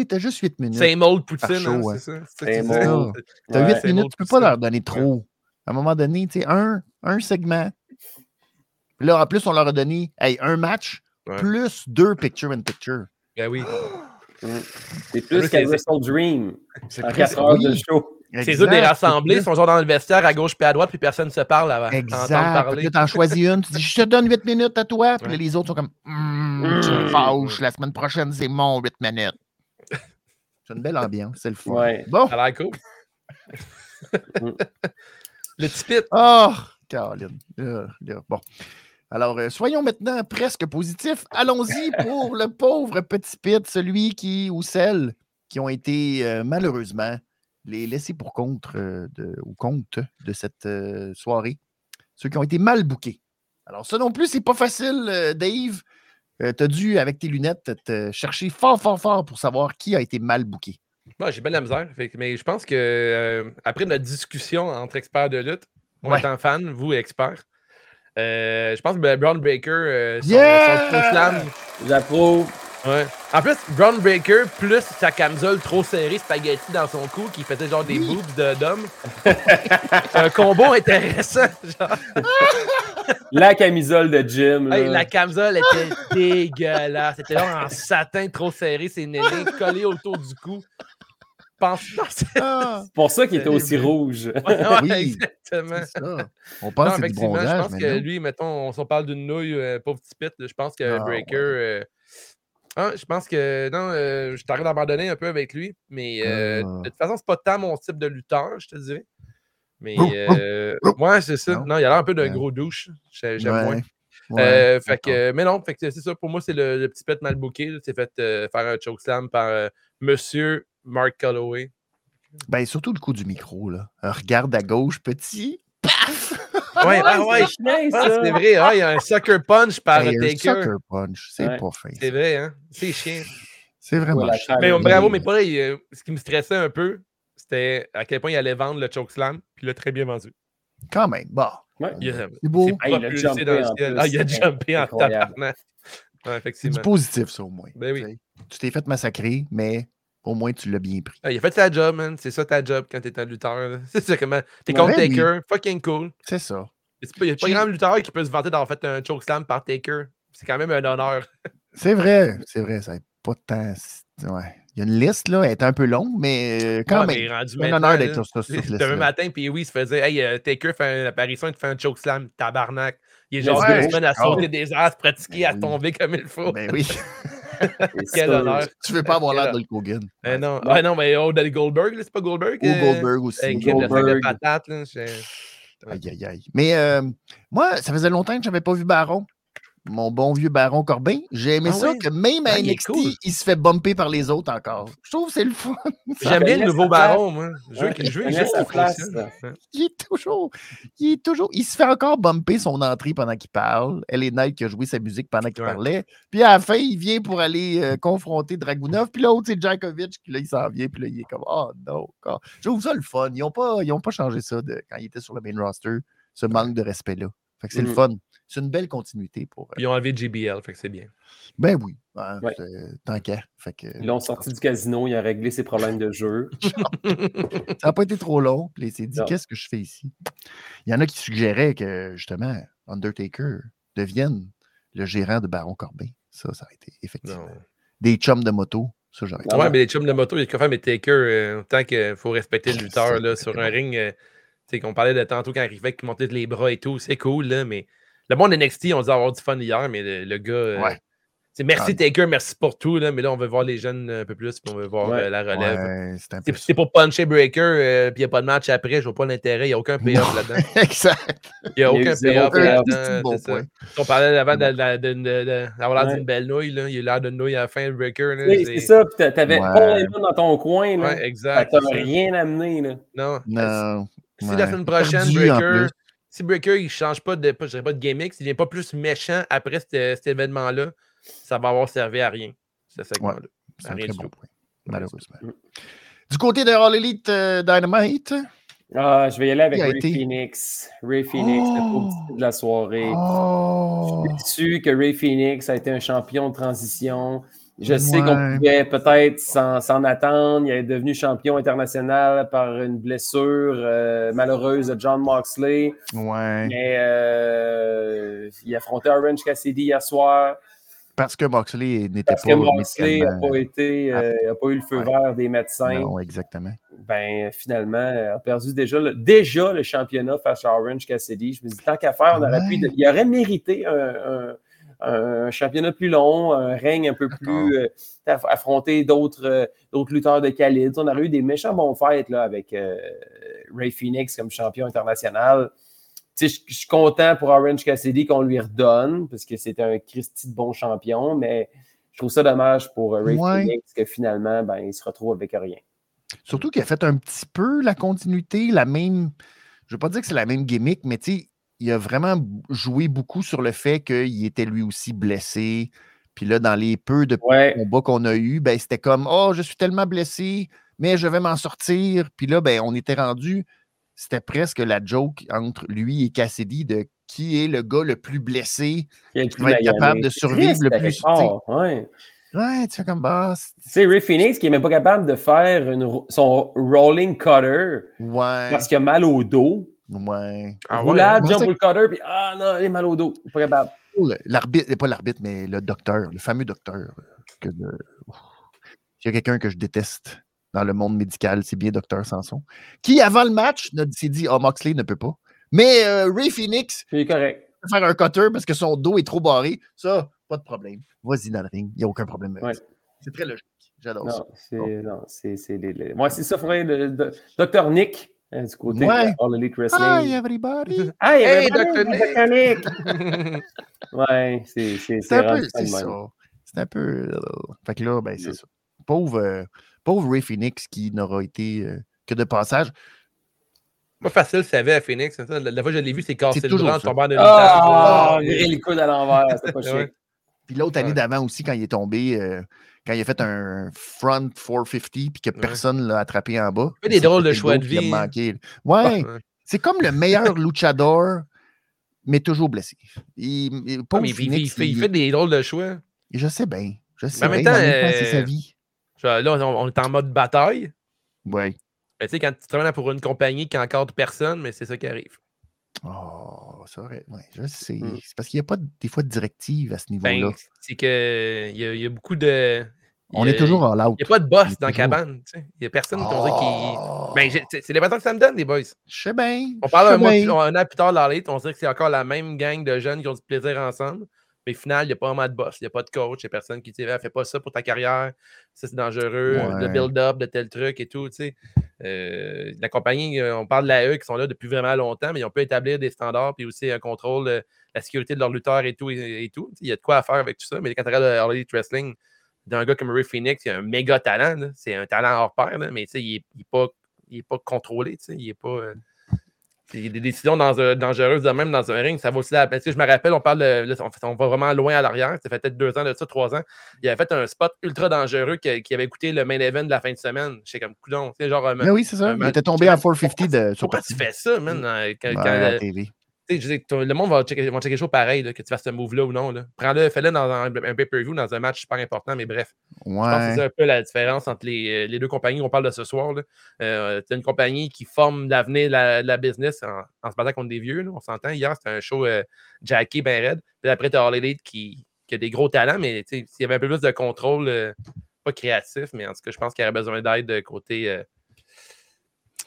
T'as- juste 8 minutes. Same old Poutine, hein, c'est ça? C'est ça old. T'as Ouais. 8 c'est minutes, tu peux pas ça. leur donner trop. À un moment donné, tu sais, un, un segment. Puis Là, en plus, on leur a donné hey, un match Ouais. plus deux picture-in-picture. Ben oui. C'est plus, qu'à c'est- Wrestle Dream C'est en presque- 4 heures de show. C'est eux des exact, rassemblés, c'est ils sont genre dans le vestiaire à gauche puis à droite, puis personne ne se parle avant. Exact. Parler. Là, t'en choisis une, tu dis, je te donne 8 minutes à toi. Puis là, Ouais. les autres sont comme, Hmm, tu me fâches, la semaine prochaine, c'est mon 8 minutes. C'est une belle ambiance, c'est le fun. Ouais. Bon, Ça a l'air cool. [LAUGHS] Mm. le petit pit. oh, Caroline. Bon. Alors, euh, soyons maintenant presque positifs. Allons-y pour le pauvre petit Pit, celui qui ou celle qui ont été euh, malheureusement les laissés pour compte euh, de, ou compte de cette euh, soirée. Ceux qui ont été mal bookés. Alors, ça non plus, c'est pas facile, euh, Dave. tu as dû, avec tes lunettes, te chercher fort, fort, fort pour savoir qui a été mal booké. Moi, j'ai bien de la misère. Fait mais je pense que euh, après notre discussion entre experts de lutte, moi Ouais. étant fan, vous experts, euh, je pense que Brown Breaker, euh, son, Yeah! son slam, J'approuve. Ouais. En plus, Brown Breaker plus sa camisole trop serrée, spaghetti dans son cou, qui faisait genre des Oui. boobs de- d'homme. C'est [LAUGHS] un combo intéressant. [LAUGHS] genre. La camisole de Jim. Hey, la camisole était dégueulasse. C'était là en satin trop serré, ses nénés collés autour du cou. Pense... Non, c'est- Ah, C'est pour ça qu'il était aussi rouge. Ouais, ouais, Oui. exactement. ça. On Non, pense que c'est du effectivement, je bronzage, pense mais que non. lui, mettons, on s'en parle d'une nouille, euh, pauvre petit pit, je pense que Ah, Breaker. ouais. euh, ah, je pense que non, euh, je t'arrête d'abandonner un peu avec lui, mais euh, Ah. de toute façon, c'est pas tant mon type de lutteur, je te dirais. Mais Oh, oh, euh, oh. ouais, c'est ça. Non. Non, il a l'air un peu d'un gros douche. J'ai- J'aime Ouais, moins. ouais, Euh, fait que, mais non, fait que c'est ça. Pour moi, c'est le, le petit pet mal là, C'est fait faire un chokeslam par Monsieur Mark Calloway. Ben, surtout le coup du micro, là. Regarde à gauche, petit. Paf! Ouais, ah ouais, c'est chien, ah, ça. c'est vrai. ah, il y a un sucker punch par Hey, un Taker. sucker punch. C'est Ouais. pas fin. C'est vrai, hein? C'est chiant. C'est vraiment chiant. Mais Ah, bravo, mais pas là, il, euh, ce qui me stressait un peu, c'était à quel point il allait vendre le chokeslam, puis il l'a très bien vendu. Quand même. Bon. Ouais. Il a- C'est beau. c'est Ah, il a jumpé dans le ciel. Ah, il a jumpé en tabarnak. Ouais, C'est du effectivement. positif, ça, au moins. Ben oui. Tu t'es fait massacrer, mais au moins, tu l'as bien pris. Ah, il a fait sa job, man. C'est ça ta job quand t'es un lutteur. [LAUGHS] C'est ça comment. T'es contre. Taker, fucking cool. C'est ça. Il n'y a pas grand lutteur qui peut se vanter d'avoir fait un chokeslam par Taker. C'est quand même un honneur. [LAUGHS] C'est vrai. C'est vrai. Ça n'a pas tant. Ouais. Il y a une liste, là. Elle est un peu longue, mais euh, quand Ouais, même. C'est un honneur d'être sur, cette [LAUGHS] Demain matin, puis oui, il se faisait Hey, euh, Taker fait une apparition, il te fait un chokeslam, tabarnak. Il est genre deux semaines à Ah. sauter des se pratiquer, à Ben oui. tomber comme il faut. Ben oui. [LAUGHS] Quel honneur. tu veux pas avoir l'air Quel- de Hulk Hogan. Eh non. Ouais, non, mais oh, Danny Goldberg, c'est pas Goldberg? Ou euh, Goldberg aussi. Avec le sac de Goldberg. patates, là. j'ai- Aïe, aïe, aïe. Mais euh, moi, ça faisait longtemps que je n'avais pas vu Baron. Mon bon vieux Baron Corbin. J'ai aimé Ah ça que même à Ah, il NXT, cool. il se fait bumper par les autres encore. Je trouve que c'est le fun. [LAUGHS] J'aime bien le nouveau baron, moi. Je veux qu'il il est toujours. Il est toujours. Il se fait encore bumper son entrée pendant qu'il parle. Elle est Knight qui a joué sa musique pendant qu'il Ouais. parlait. Puis à la fin, il vient pour aller euh, confronter Dragunov. Puis l'autre, c'est Djakovic. Puis là, il s'en vient. Puis là, il est comme Oh non. God. Je trouve ça le fun. Ils n'ont pas, ils ont pas changé ça de, quand il était sur le main roster, ce manque de respect-là. Fait que c'est le Mhm. fun. C'est une belle continuité pour. euh, ils ont enlevé JBL, fait que c'est bien. Ben oui. hein, Ouais. Tant qu'à. Ils l'ont sorti du casino, il a réglé ses problèmes de jeu. [LAUGHS] ça n'a pas été trop long. Puis il s'est dit. Qu'est-ce que je fais ici? Il y en a qui suggéraient que, justement, Undertaker devienne le gérant de Baron Corbin. Ça, ça a été effectivement. Non. Des chums de moto. Ça, j'aurais Ah ouais, mais les chums de moto, il y a qu'à faire, mais Taker, euh, tant qu'il faut respecter le Ah, lutteur là, sur un ring. euh, tu sais, qu'on parlait de tantôt quand il arrivait, qu'il montait les bras et tout, c'est cool, là, mais le monde NXT, on dit avoir du fun hier, mais le, le gars. euh, Ouais. c'est merci Ah. Taker, merci pour tout, là, mais là, on veut voir les jeunes un peu plus, puis on veut voir Ouais. euh, la relève. Ouais, c'est pour puncher Breaker, euh, puis il n'y a pas de match après, je vois pas l'intérêt, il n'y a aucun payoff là-dedans. [LAUGHS] exact. Il n'y a aucun payoff là-dedans. un bon c'est ça. point. On parlait avant d'avoir l'air d'une belle nouille, là. il a l'air d'une nouille à la fin, Breaker. Oui, c'est- ça, puis t'a- t'avais. Paul Heyman dans ton coin, là. Exact. t'as rien amené, là. Non. Non. Si Ouais. la semaine prochaine, Breaker. Si Breaker il change pas de, pas, je dirais pas de gimmick, s'il n'est pas plus méchant après cet, cet événement-là, ça va avoir servi à rien, ce segment-là. C'est un Rien très du bon tout. point, malheureusement. Mm. Du côté de All Elite euh, Dynamite? Ah, je vais y aller avec Ray été? Phoenix. Ray Phoenix, le Oh! petit de la soirée. Oh! Je suis déçu que Ray Phoenix a été un champion de transition. Je sais qu'on pouvait peut-être s'en attendre. Il est devenu champion international par une blessure euh, malheureuse de John Moxley. Ouais. Mais euh, il affrontait Orange Cassidy hier soir. Parce que Moxley n'était Parce pas. que Moxley n'a pas, été, euh, a pas eu le feu Ouais. vert des médecins. Non, exactement. Ben, finalement, euh, a perdu déjà le, déjà le championnat face à Orange Cassidy. Je me dis, tant qu'à faire, on aurait Ouais. pu. Il aurait mérité un, un- un championnat plus long, un règne un peu plus. euh, aff- affronter d'autres euh, d'autres lutteurs de calibre. On aurait eu des méchants bons fights là, avec euh, Ray Phoenix comme champion international. Je suis content pour Orange Cassidy qu'on lui redonne, parce que c'était un Christy de bon champion, mais je trouve ça dommage pour euh, Ray Ouais. Phoenix que finalement, ben, il se retrouve avec rien. Surtout qu'il a fait un petit peu la continuité, la même. Je ne veux pas dire que c'est la même gimmick, mais tu sais, il a vraiment joué beaucoup sur le fait qu'il était lui aussi blessé. Puis là, dans les peu de Ouais. combats qu'on a eu, ben, c'était comme Oh, je suis tellement blessé, mais je vais m'en sortir. Puis là, ben, on était rendu. C'était presque la joke entre lui et Cassidy de qui est le gars le plus blessé. Qui est le Qui plus va être capable de survivre triste, le plus, part, Ouais. Ouais, tu fais comme bah, c'est- Tu sais, Ray Phoenix qui n'est même pas capable de faire une son rolling cutter Ouais. parce qu'il a mal au dos. Ouais. Ah ouais, Roulade, hein? jump au cutter, puis ah non, il est mal au dos. Pas capable. Le- L'arbitre, pas l'arbitre, mais le docteur, le fameux docteur. Que le-. Il y a quelqu'un que je déteste dans le monde médical, c'est bien Docteur Sanson, qui, avant le match, s'est dit Ah, Moxley ne peut pas. Mais euh, Ray Phoenix C'est correct. peut faire un cutter parce que son dos est trop barré. Ça, pas de problème. Vas-y dans le ring. Il n'y a aucun problème avec Ouais. ça. C'est très logique. J'adore ça. Non, c'est. Non, c'est. c'est les- les- Moi, c'est ça, faudrait le, le- Dr. Nick, hein, du côté Ouais. de All Elite Hi, Wrestling. everybody! [LAUGHS] Hey, Hey, everybody, Dr. Nick! Dr. Nick! [LAUGHS] Ouais, c'est. C'est C'est un peu, c'est ça. C'est un peu. Fait que là, ben, c'est Mm. ça. Pauvre, euh, pauvre Ray Phoenix qui n'aura été euh, que de passage. Pas facile, ça avait à Phoenix. c'est ça. La, la fois que je l'ai vu, c'est cassé C'est le toujours bras tombant de Ah, l'étage. virer le coude à l'envers, c'est pas [LAUGHS] chic. Puis l'autre année Ouais. d'avant aussi, quand il est tombé, euh, quand il a fait un front 450 puis que personne l'a attrapé en bas. fait des il s'est drôles de choix de a vie, manqué. [LAUGHS] Ouais, Ouais. c'est comme le meilleur luchador, mais toujours blessé. Il, il- Ah, mais il- fait, il il- fait des drôles de choix. Je sais bien. Je sais bien. temps, c'est sa euh, vie. Genre, Là, on, on est en mode bataille. Ouais. Tu sais, quand tu travailles pour une compagnie qui encadre personne, mais c'est ça qui arrive. Oh, ça aurait. Ouais, je sais. Mm. C'est parce qu'il n'y a pas de- des fois de directive à ce niveau-là. Ben, c'est que il y, a- y a beaucoup de. On est toujours en out. Il n'y a pas de boss dans la cabane. tu sais. Il n'y a personne dirait qui. Oh, Ben, c'est c'est l'impression que ça me donne, les boys. Je sais bien. On parle un, mois un an plus tard dans l'élite, on dirait que c'est encore la même gang de jeunes qui ont du plaisir ensemble. Mais au final, il n'y a pas vraiment de boss, il n'y a pas de coach, il n'y a personne qui dit fais pas ça pour ta carrière, ça c'est dangereux, de build-up, de tel truc et tout. Euh, la compagnie, euh, on parle de l'AE qui sont là depuis vraiment longtemps, mais ils ont pu établir des standards puis aussi un contrôle de la sécurité de leurs lutteurs et tout. Et, tout. Il y a de quoi à faire avec tout ça. Mais quand tu regardes All Elite Wrestling, d'un gars comme Ray Phoenix, il a un méga talent. C'est un talent hors pair, mais il n'est pas, pas contrôlé. Il est pas. Euh, des décisions dangereuses de même dans un ring. Ça va aussi la Je me rappelle, on parle de, on va vraiment loin à l'arrière. Ça fait peut-être deux ans de ça, trois ans. Il avait fait un spot ultra dangereux qui, avait coûté le main event de la fin de semaine. Je sais comme coudon. Genre, Mais oui, c'est ça. il était tombé à 450 de Pourquoi tu fais ça, man? Quand, quand, le monde va checker, va checker chaud pareil, que tu fasses ce move-là ou non. Prends-le, fais-le dans un, pay-per-view, dans un match super important, mais bref. Je pense que c'est un peu la différence entre les, les deux compagnies qu'on parle de ce soir. Euh, c'est une compagnie qui forme l'avenir de la, business en, en, se battant contre des vieux. on s'entend. Hier, c'était un show euh, Jackie ben red. Puis après, tu as All Elite qui, qui, a des gros talents, mais s'il y avait un peu plus de contrôle, euh, pas créatif, mais en tout cas, je pense qu'il y aurait besoin d'aide de côté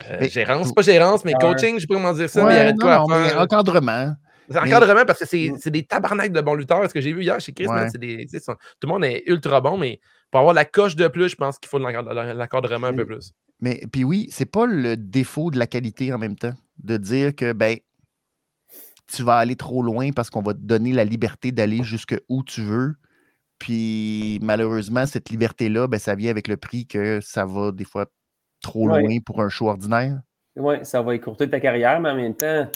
euh, gérance, pas gérance, mais coaching, je sais pas comment dire ça, mais il y aurait de quoi non, faire. Encadrement. C'est encadrement parce que c'est des tabarnaks de bons lutteurs. Ce que j'ai vu hier chez Chris, des, tout le monde est ultra bon, mais pour avoir la coche de plus, je pense qu'il faut l'encadrement un peu plus. Mais puis oui, c'est pas le défaut de la qualité en même temps, de dire que ben tu vas aller trop loin parce qu'on va te donner la liberté d'aller jusque où tu veux. Puis malheureusement, cette liberté-là, ben, ça vient avec le prix que ça va des fois trop loin pour un show ordinaire? Oui, ça va écourter ta carrière, mais en même temps,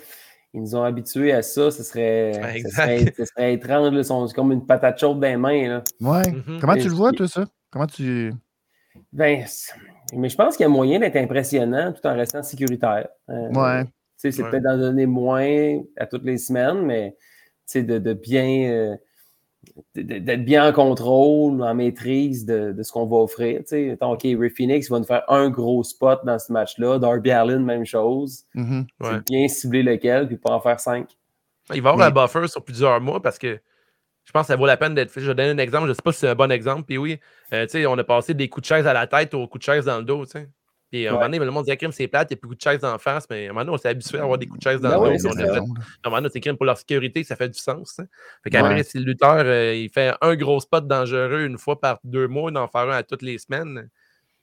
ils nous ont habitués à ça. Ce serait, ce serait, étrange. C'est comme une patate chaude dans les mains. Oui. Mm-hmm. Comment tu le vois, toi, ça? Comment tu. Ben, mais je pense qu'il y a moyen d'être impressionnant tout en restant sécuritaire. Euh, ouais. C'est peut-être d'en donner moins à toutes les semaines, mais de, de bien. Euh, d'être bien en contrôle, en maîtrise de, ce qu'on va offrir. Tu OK, Ray Phoenix va nous faire un gros spot dans ce match-là. Darby Allin, même chose. Mm-hmm. Bien cibler lequel, puis pas en faire cinq. Il va y avoir un buffer sur plusieurs mois parce que je pense que ça vaut la peine d'être fait. Je vais donner un exemple. Je ne sais pas si c'est un bon exemple. Puis oui, euh, on a passé des coups de chaise à la tête aux coups de chaise dans le dos. Puis à un moment donné, le monde dit crime, c'est plate, il n'y a plus de coups de chaise en face, mais à un moment donné, on s'est habitué à avoir des coups de chaise dans ben le dos. à un moment donné, c'est crime pour leur sécurité, ça fait du sens. Hein. Fait qu'après, si le lutteur euh, il fait un gros spot dangereux une fois par deux mois, d'en faire un à toutes les semaines,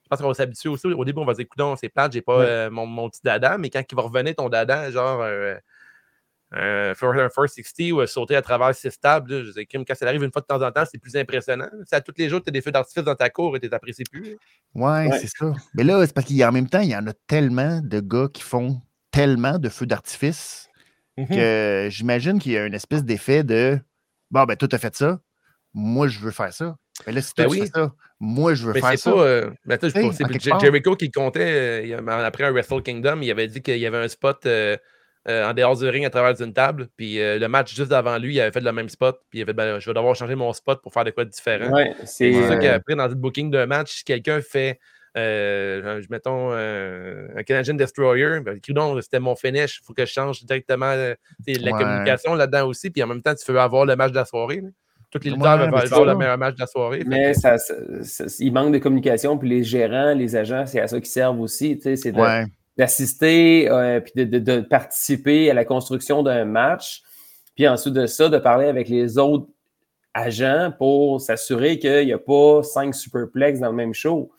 je pense qu'on va s'habituer aussi. Au début, on va dire, c'est plate, j'ai pas euh, mon, mon, petit dada, mais quand il va revenir ton dada, genre. Euh, un first 60 ou sauter à travers six tables, je sais, quand ça arrive une fois de temps en temps, c'est plus impressionnant. C'est à tous les jours, tu as des feux d'artifice dans ta cour et tu n'apprécies plus. Ouais, c'est ça. Mais là, c'est parce qu'en même temps, il y en a tellement de gars qui font tellement de feux d'artifice mm-hmm. que j'imagine qu'il y a une espèce d'effet de Bon, ben, toi, tu as fait ça. Moi, je veux faire ça. Mais là, si ben tu fais ça, moi, je veux faire ça. Euh, ben, c'est Jericho qui comptait euh, après un Wrestle Kingdom. Il avait dit qu'il y avait un spot. Euh, euh, en dehors du ring à travers une table. Puis euh, le match juste avant lui, il avait fait le même spot. Puis il avait dit ben, Je vais devoir changer mon spot pour faire de quoi de différent. c'est ça qu'après, dans le booking d'un match, si quelqu'un fait. Euh, mettons un Canadian Destroyer, ben, non, c'était mon finish, il faut que je change directement la communication là-dedans aussi, puis en même temps, tu veux avoir le match de la soirée. Toutes les lutteurs veulent avoir le meilleur match de la soirée. Mais ça, il manque de communication, puis les gérants, les agents, c'est à ça qu'ils servent aussi. C'est de, d'assister euh, puis de, participer à la construction d'un match. Puis ensuite de ça, de parler avec les autres agents pour s'assurer qu'il n'y a pas cinq superplex dans le même show.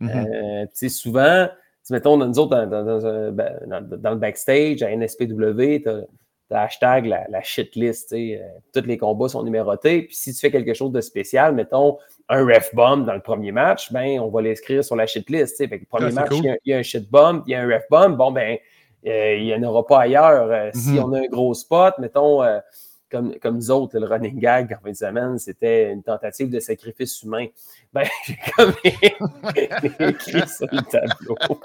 Mm-hmm. Euh, souvent, mettons, nous autres, dans, ben, dans, le backstage, à NSPW, tu hashtag la, la shit list. Euh, tous les combats sont numérotés. Puis si tu fais quelque chose de spécial, mettons un ref bomb dans le premier match, ben, on va l'inscrire sur la shit list. Fait que le premier match, il, y a, un shit bomb, il y a un ref bomb. Bon, ben, euh, il n'y en aura pas ailleurs. Euh, si mm-hmm. on a un gros spot, mettons, comme, comme nous autres, le running gag en fin de semaine, c'était une tentative de sacrifice humain. Ben, [LAUGHS] j'ai comme [LAUGHS] écrit sur le tableau. [LAUGHS]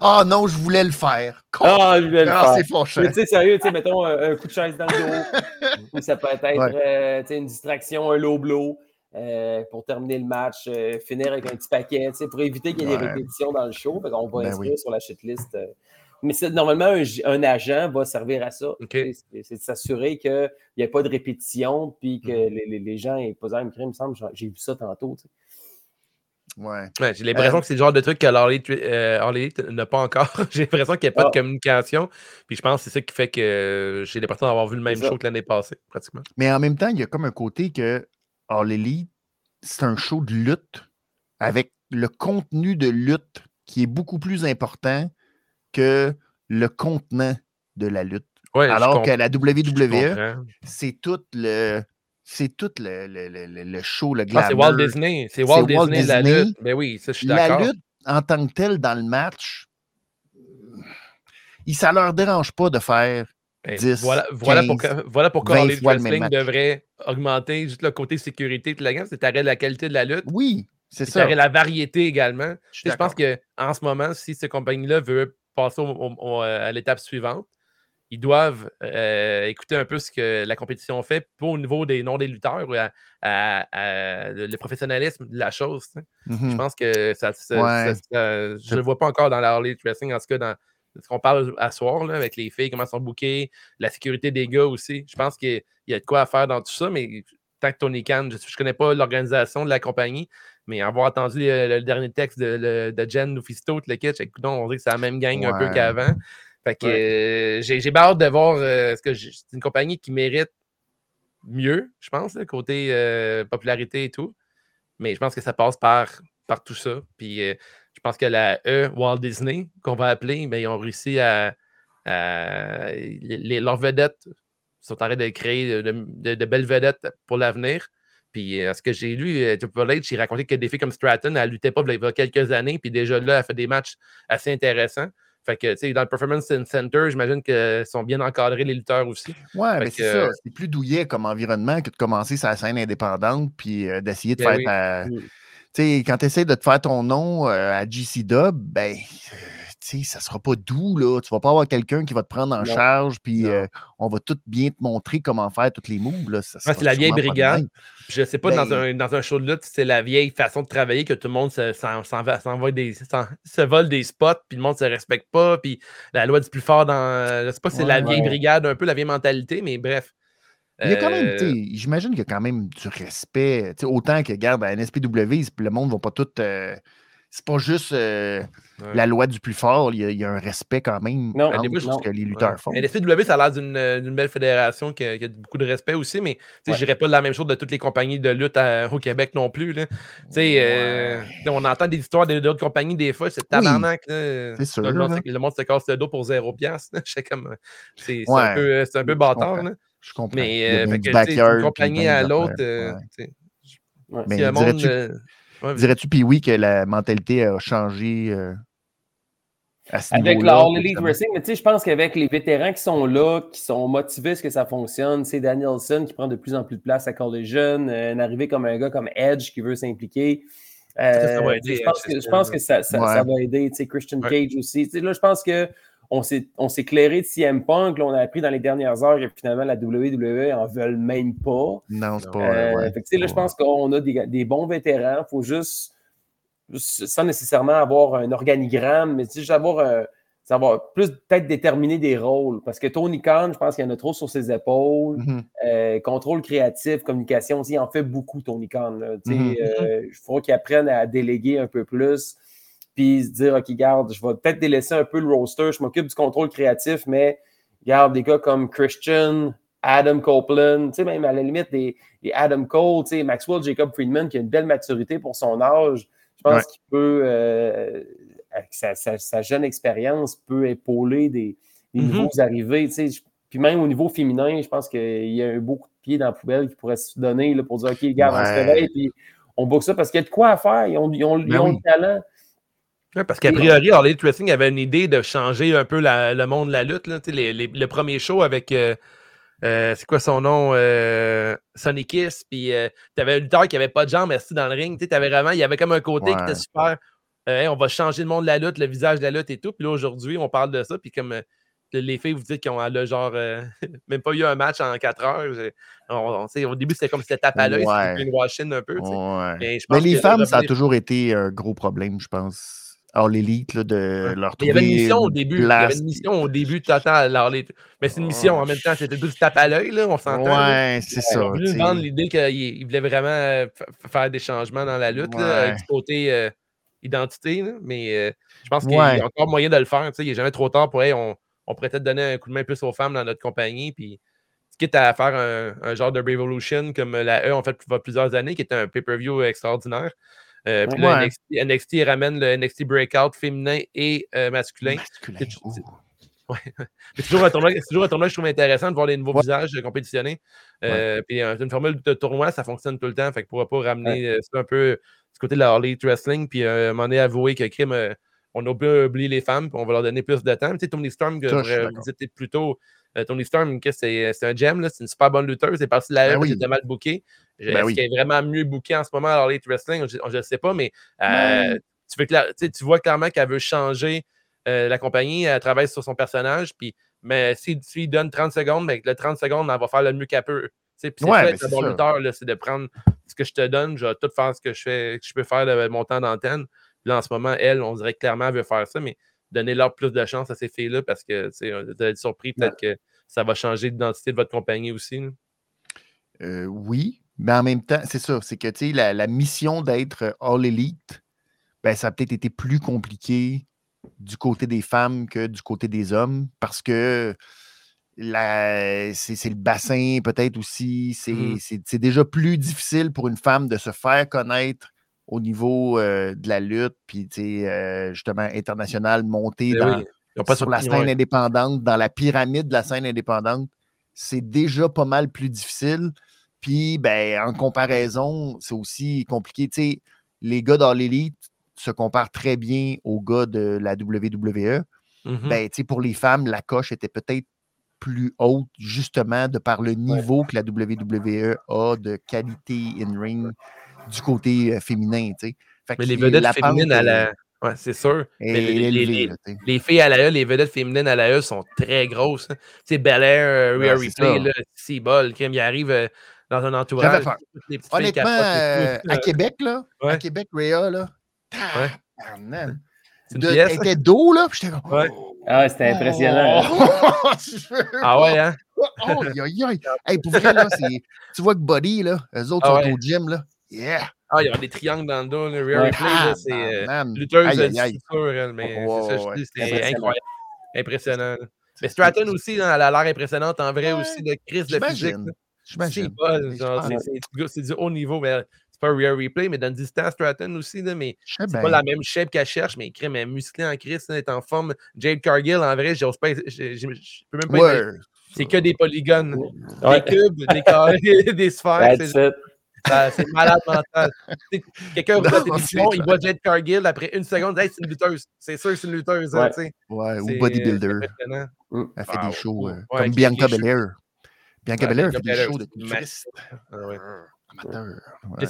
Ah oh non, je voulais le faire. Ah, je voulais le faire. C'est Mais tu sais, sérieux, tu sais, mettons un, coup de chaise dans le dos. ça peut être euh, une distraction, un low blow. Euh, pour terminer le match, euh, finir avec un petit paquet, pour éviter qu'il y ait des répétitions dans le show. On va ben inscrire sur la shitlist mais normalement, un, agent va servir à ça. C'est de s'assurer qu'il n'y ait pas de répétition, puis que mm-hmm. les, les, gens aient posé un crime, il me semble, j'ai vu ça tantôt. Ouais. Ouais, j'ai l'impression Euh, que c'est le genre de truc que l'Harley euh, All Elite n'a pas encore. [LAUGHS] j'ai l'impression qu'il n'y a pas Ah. de communication. Puis je pense que c'est ça qui fait que j'ai l'impression d'avoir vu le même show que l'année passée, pratiquement. Mais en même temps, il y a comme un côté que All Elite, c'est un show de lutte avec le contenu de lutte qui est beaucoup plus important que le contenant de la lutte. Ouais, Alors que la WWE, comprends. c'est tout le. C'est tout le, le, le- le- show, le Ah, glamour. c'est Walt Disney. C'est Walt Disney, la lutte. Ben oui, ça, je suis La d'accord. lutte en tant que telle dans le match, ça leur dérange pas de faire Ben, 10, voilà, voilà, 15, pourquoi, voilà pourquoi 20 All Elite fois le même Wrestling devrait augmenter juste le côté sécurité de la gamme. C'est la qualité de la lutte. oui, c'est ça. la variété également. Je Je pense qu'en ce moment, si cette compagnie-là veut passer au- au- au- euh, à l'étape suivante, ils doivent euh, écouter un peu ce que la compétition fait, pas au niveau des noms des lutteurs, ou à, à- à le, professionnalisme de la chose. Je Mhm. pense que ça, ça- Ouais. ça- ça- je ne le vois pas encore dans la Harley Wrestling, en tout cas dans ce qu'on parle à soir, là, avec les filles, comment elles sont bookées, la sécurité des gars aussi. Je pense qu'il y a de quoi à faire dans tout ça, mais tant que Tony Khan, je ne connais pas l'organisation de la compagnie, mais avoir entendu le, dernier texte de, le- de Jen Lufisto, le kit, écoute, on dirait que c'est la même gang un peu qu'avant. Fait que euh, j'ai hâte de voir euh, ce que c'est une compagnie qui mérite mieux, je pense, là, côté euh, popularité et tout. Mais je pense que ça passe par, par tout ça. Puis je pense que la E, Walt Disney, qu'on va appeler, ben, ils ont réussi à. à- les- leurs vedettes sont en train de créer de, de- de belles vedettes pour l'avenir. Puis euh, ce que j'ai lu, euh, Triple H, il racontait que des filles comme Stratton, elle luttait pas il y a quelques années, puis déjà là, elle fait des matchs assez intéressants. Fait que, tu sais, dans le Performance Center, j'imagine qu'ils sont bien encadrés, les lutteurs aussi. Ouais, Fait mais c'est ça. C'est plus douillet comme environnement que de commencer sa scène indépendante puis euh, d'essayer de Ben faire oui. ta. Tu sais, quand tu essaies de te faire ton nom euh, à GC Dub, ben, euh, sais, ça sera pas doux, là. Tu vas pas avoir quelqu'un qui va te prendre en Non. charge, puis euh, on va tout bien te montrer comment faire toutes les moves, là. Ouais, sera c'est la vieille brigade. Je sais pas, dans, Ben- un, dans un show de lutte, c'est la vieille façon de travailler que tout le monde se- s'en- s'en va- s'envoie des, s'en- se vole des spots, puis le monde se respecte pas, puis la loi du plus fort dans. Je sais pas c'est la vieille Ouais. brigade, un peu la vieille mentalité, mais bref. Il y a quand même, Euh, j'imagine qu'il y a quand même du respect. tu sais, autant que, regarde, à NSPW, le monde va pas tout. euh, c'est pas juste euh, ouais. la loi du plus fort, il y, a, il y a un respect quand même Non, je- ce que les lutteurs font. Mais l'FCW, ça a l'air d'une euh, d'une belle fédération qui a, qui a beaucoup de respect aussi, mais tu sais, Ouais. je dirais pas la même chose de toutes les compagnies de lutte à- au Québec non plus. là. Euh, on entend des histoires de- d'autres compagnies des fois, c'est tabarnak. c'est sûr, Le monde, se- le monde se casse le dos pour zéro piastre. [LAUGHS] euh, C'est c'est Ouais. un peu, euh, c'est un peu Je bâtard. là. Je comprends. Mais euh, fait que, compagnie à l'autre, euh, ouais. Ouais. Mais si dirais-tu- euh, ouais, Dirais-tu, puis oui, que la mentalité a changé euh, à ce Avec niveau-là? la All Elite justement? Wrestling, mais tu sais, je pense qu'avec les vétérans qui sont là, qui sont motivés à ce que ça fonctionne, c'est Danielson qui prend de plus en plus de place à Collision, euh, une arrivée comme un gars comme Edge qui veut s'impliquer. Euh, Ça, ça va aider, tu sais, je pense que, je pense que ça, ça, Ouais. ça va aider. Tu sais, Christian Ouais. Cage aussi. Tu sais, là, je pense que on s'est on s'est clairé de CM Punk. Là, on a appris dans les dernières heures que finalement la WWE en veulent même pas. Non, c'est pas. Euh, ouais, fait là, je pense qu'on a des, des bons vétérans. Il faut juste, sans nécessairement avoir un organigramme, mais juste avoir, un- savoir plus peut-être déterminer des rôles. Parce que Tony Khan, je pense qu'il y en a trop sur ses épaules. Mhm. Euh, contrôle créatif, communication aussi, il en fait beaucoup, Tony Khan. là. Tu sais, Mhm. euh, Il faut qu'il apprenne à déléguer un peu plus. Puis se dire, OK, garde, je vais peut-être délaisser un peu le roster, je m'occupe du contrôle créatif, mais garde des gars comme Christian, Adam Copeland, tu sais, même à la limite des, des Adam Cole, tu sais, Maxwell Jacob Friedman qui a une belle maturité pour son âge. Je pense Ouais. qu'il peut, euh, avec sa, sa- sa jeune expérience, peut épauler des, des Mhm. nouveaux arrivés. tu sais. Je- Puis même au niveau féminin, je pense qu'il y a un beau coup de pied dans la poubelle qui pourrait se donner là, pour dire OK, regarde, on se réveille puis on boucle ça parce qu'il y a de quoi à faire. Ils ont, ils ont- ils Ben ont oui. le talent. Ouais, parce qu'a priori, Elite Wrestling avait une idée de changer un peu la- le monde de la lutte. Là. Les- les- le premier show avec. euh, euh, c'est quoi son nom? Euh, Sonny Kiss. Puis euh, t'avais un lutteur qui avait pas de jambes, merci, dans le ring. T'avais vraiment, il y avait comme un côté qui était super. Hey, on va changer le monde de la lutte, le visage de la lutte et tout. Puis là, aujourd'hui, on parle de ça. Puis comme les filles vous dites qu'ils ont là, genre [LAUGHS] même pas eu un match en 4 heures. on- on- au début, c'était comme si c'était tape à l'œil, Ouais. c'était une washing un peu. Ouais. Mais je Mais pense les que femmes, ça a toujours été un gros problème, je pense. All Elite, là, de leur Il y avait une mission au début. Il y avait une mission au début, à l'All Elite. Mais c'est une mission en même temps, c'était tout du tape à l'œil, on s'entend. Ouais, c'est Ils ça. tu sais. vendre l'idée qu'il il voulait vraiment euh, fa- faire des changements dans la lutte, avec du côté euh, identité. Mais euh, je pense qu'il y a encore moyen de le faire. tu Il n'est jamais trop tard pour on, on pourrait peut-être donner un coup de main plus aux femmes dans notre compagnie. Puis, quitte à faire un, genre de Revolution comme la E ont fait plusieurs années, qui était un pay-per-view extraordinaire. Euh, puis là. NXT, NXT ramène le NXT Breakout féminin et euh, masculin. Masculin. C'est- oh. [LAUGHS] C'est toujours, un tournoi- toujours un tournoi que je trouve intéressant de voir les nouveaux visages euh, compétitionner. Euh, Puis euh, une formule de tournoi, ça fonctionne tout le temps. Fait que pourra pas ramener euh, ça un peu du côté de la Elite Wrestling. Puis euh, m'en est avoué que euh, on a oublié oublié les femmes, puis on va leur donner plus de temps. Tu sais, Tony Storm, que je euh, étiez plus tôt. Euh, Tony Storm, c'est un gem, c'est une super bonne lutteuse. C'est parti de la Ben oui. mal bookée. Ben Est-ce oui. qu'elle est vraiment mieux bookée en ce moment à la All Elite Wrestling? Je ne sais pas, mais euh, Ouais. tu, veux vois clairement qu'elle veut changer euh, la compagnie. Elle travaille sur son personnage. Puis mais si tu lui donnes 30 secondes, ben, le 30 secondes, elle va faire le mieux qu'elle peut. C'est Ouais, ça, mais être un c'est bon lutteur, c'est de prendre ce que je te donne, je vais tout faire ce que je fais, que je peux faire de mon temps d'antenne. Puis là, en ce moment, elle, on dirait que clairement, elle veut faire ça, mais donner-leur plus de chance à ces filles-là parce que vous allez être surpris, peut-être que ça va changer l'identité de votre compagnie aussi. Euh, oui, mais en même temps, c'est ça. C'est que la, la mission d'être All Elite, ben, ça a peut-être été plus compliqué du côté des femmes que du côté des hommes parce que c'est le bassin peut-être aussi. C'est c'est- c'est déjà plus difficile pour une femme de se faire connaître au niveau euh, de la lutte, puis euh, justement international, monter Ben dans, oui, pas sur la scène ouais. indépendante, dans la pyramide de la scène indépendante, c'est déjà pas mal plus difficile. Puis, ben, en comparaison, c'est aussi compliqué. Les gars dans l'élite se comparent très bien aux gars de la WWE. Mhm. Ben, pour les femmes, la coche était peut-être plus haute, justement, de par le niveau que la WWE a de qualité in-ring du côté euh, féminin, tu sais. Fait mais les vedettes la féminines à la. Ouais, c'est sûr. Mais les- les- élevée, les- là, tu sais. Les filles à la E, les vedettes féminines à la E sont très grosses. hein. Tu sais, Belair, euh, Rhea Ripley, bol, crème, il arrive euh, dans un entourage. J'avais peur. toutes les petites filles Honnêtement, euh, à Québec, là, à. Québec, Rhea, là, Ouais. De- elle était dos, là, puis j'étais comme. Ouais. Ah, c'était impressionnant. Oh, Ah ouais, hein? Oh, aïe, aïe, aïe. Hey, pour vrai, là, c'est. Tu vois que Body, là, eux autres Ah sont ouais. au gym, là. Yeah! Ah, il y a des triangles dans le dos. Rhea Ouais. Ripley, là, c'est euh, Ah, lutteuse de structure, mais c'est ça, je dis, c'est Impressionnant. incroyable. Impressionnant. là. Mais Stratton aussi, elle a l'air impressionnante en vrai Ouais, aussi, de crise de physique. C'est c'est- du, haut niveau, mais c'est pas Rhea Replay, mais dans le distance, Stratton aussi, là, mais c'est pas la même shape qu'elle cherche, mais crème, est musclée en crise, elle est en forme. Jade Cargill, en vrai, j'ose pas, je peux même pas. Ouais. C'est que des polygones, Ouais. des cubes, des carrés, [LAUGHS] des sphères. C'est malade mental. Quelqu'un regarde la télévision, il voit Jade Cargill, après une seconde, hey, c'est une lutteuse. C'est sûr que c'est une lutteuse. hein, Ouais. ou bodybuilder. Elle fait Ah, des shows ouais, euh, ouais, comme Bianca. Belair. Bianca Ouais, Belair fait des shows de c'est culturiste. Ah ouais. Amateur.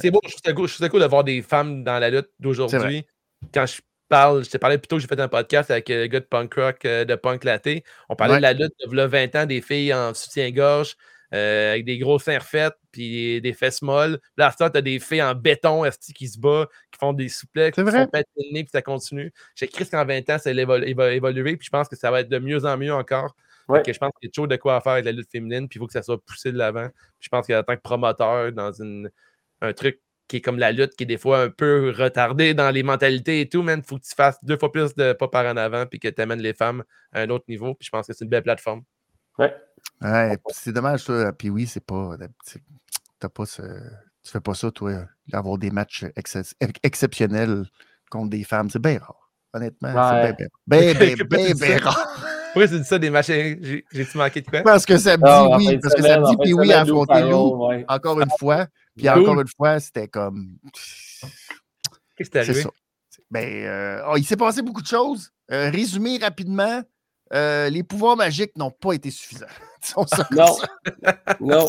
C'est beau, je ça cool- de voir des femmes dans la lutte d'aujourd'hui. Quand je parle, je t'ai parlé plus tôt que j'ai fait un podcast avec euh, le gars de punk rock, euh, de punk laté. On parlait Ouais. de la lutte de v'là 20 ans, des filles en soutien-gorge, euh, avec des gros seins refaits, puis des fesses molles. Là, temps, t'as des filles en béton esti, qui se battent, qui font des souplexes, C'est qui vrai. le nez, puis ça continue. J'ai cru qu'en 20 ans, ça va évoluer, puis je pense que ça va être de mieux en mieux encore. Ouais. que je pense qu'il y a toujours de quoi à faire avec la lutte féminine, puis il faut que ça soit poussé de l'avant. Je pense qu'en tant que promoteur, dans une, un truc qui est comme la lutte, qui est des fois un peu retardé dans les mentalités et tout, man, faut que tu fasses deux fois plus de pas par en avant, puis que tu amènes les femmes à un autre niveau. Puis je pense que c'est une belle plateforme. Ouais. Ouais, c'est dommage, ça. Puis oui, c'est pas. c'est- T'as pas ce. Tu fais pas ça, toi, avoir des matchs excep- exceptionnels contre des femmes. C'est bien rare. Honnêtement, Ouais. c'est bien, bien, bien, [LAUGHS] bien, bien, rare. [LAUGHS] Pourquoi tu dis ça des matchs? J'ai- J'ai-tu manqué de quoi? Parce que ça me Non, dit oui, parce que de puis oui à affronter Lou Farrell, ouais. encore une fois. [LAUGHS] Puis encore une fois, c'était comme. Qu'est-ce qui C'est arrivé? ça. Ben, euh, oh, il s'est passé beaucoup de choses. Euh, résumé rapidement, euh, les pouvoirs magiques n'ont pas été suffisants. [LAUGHS] Non. Non.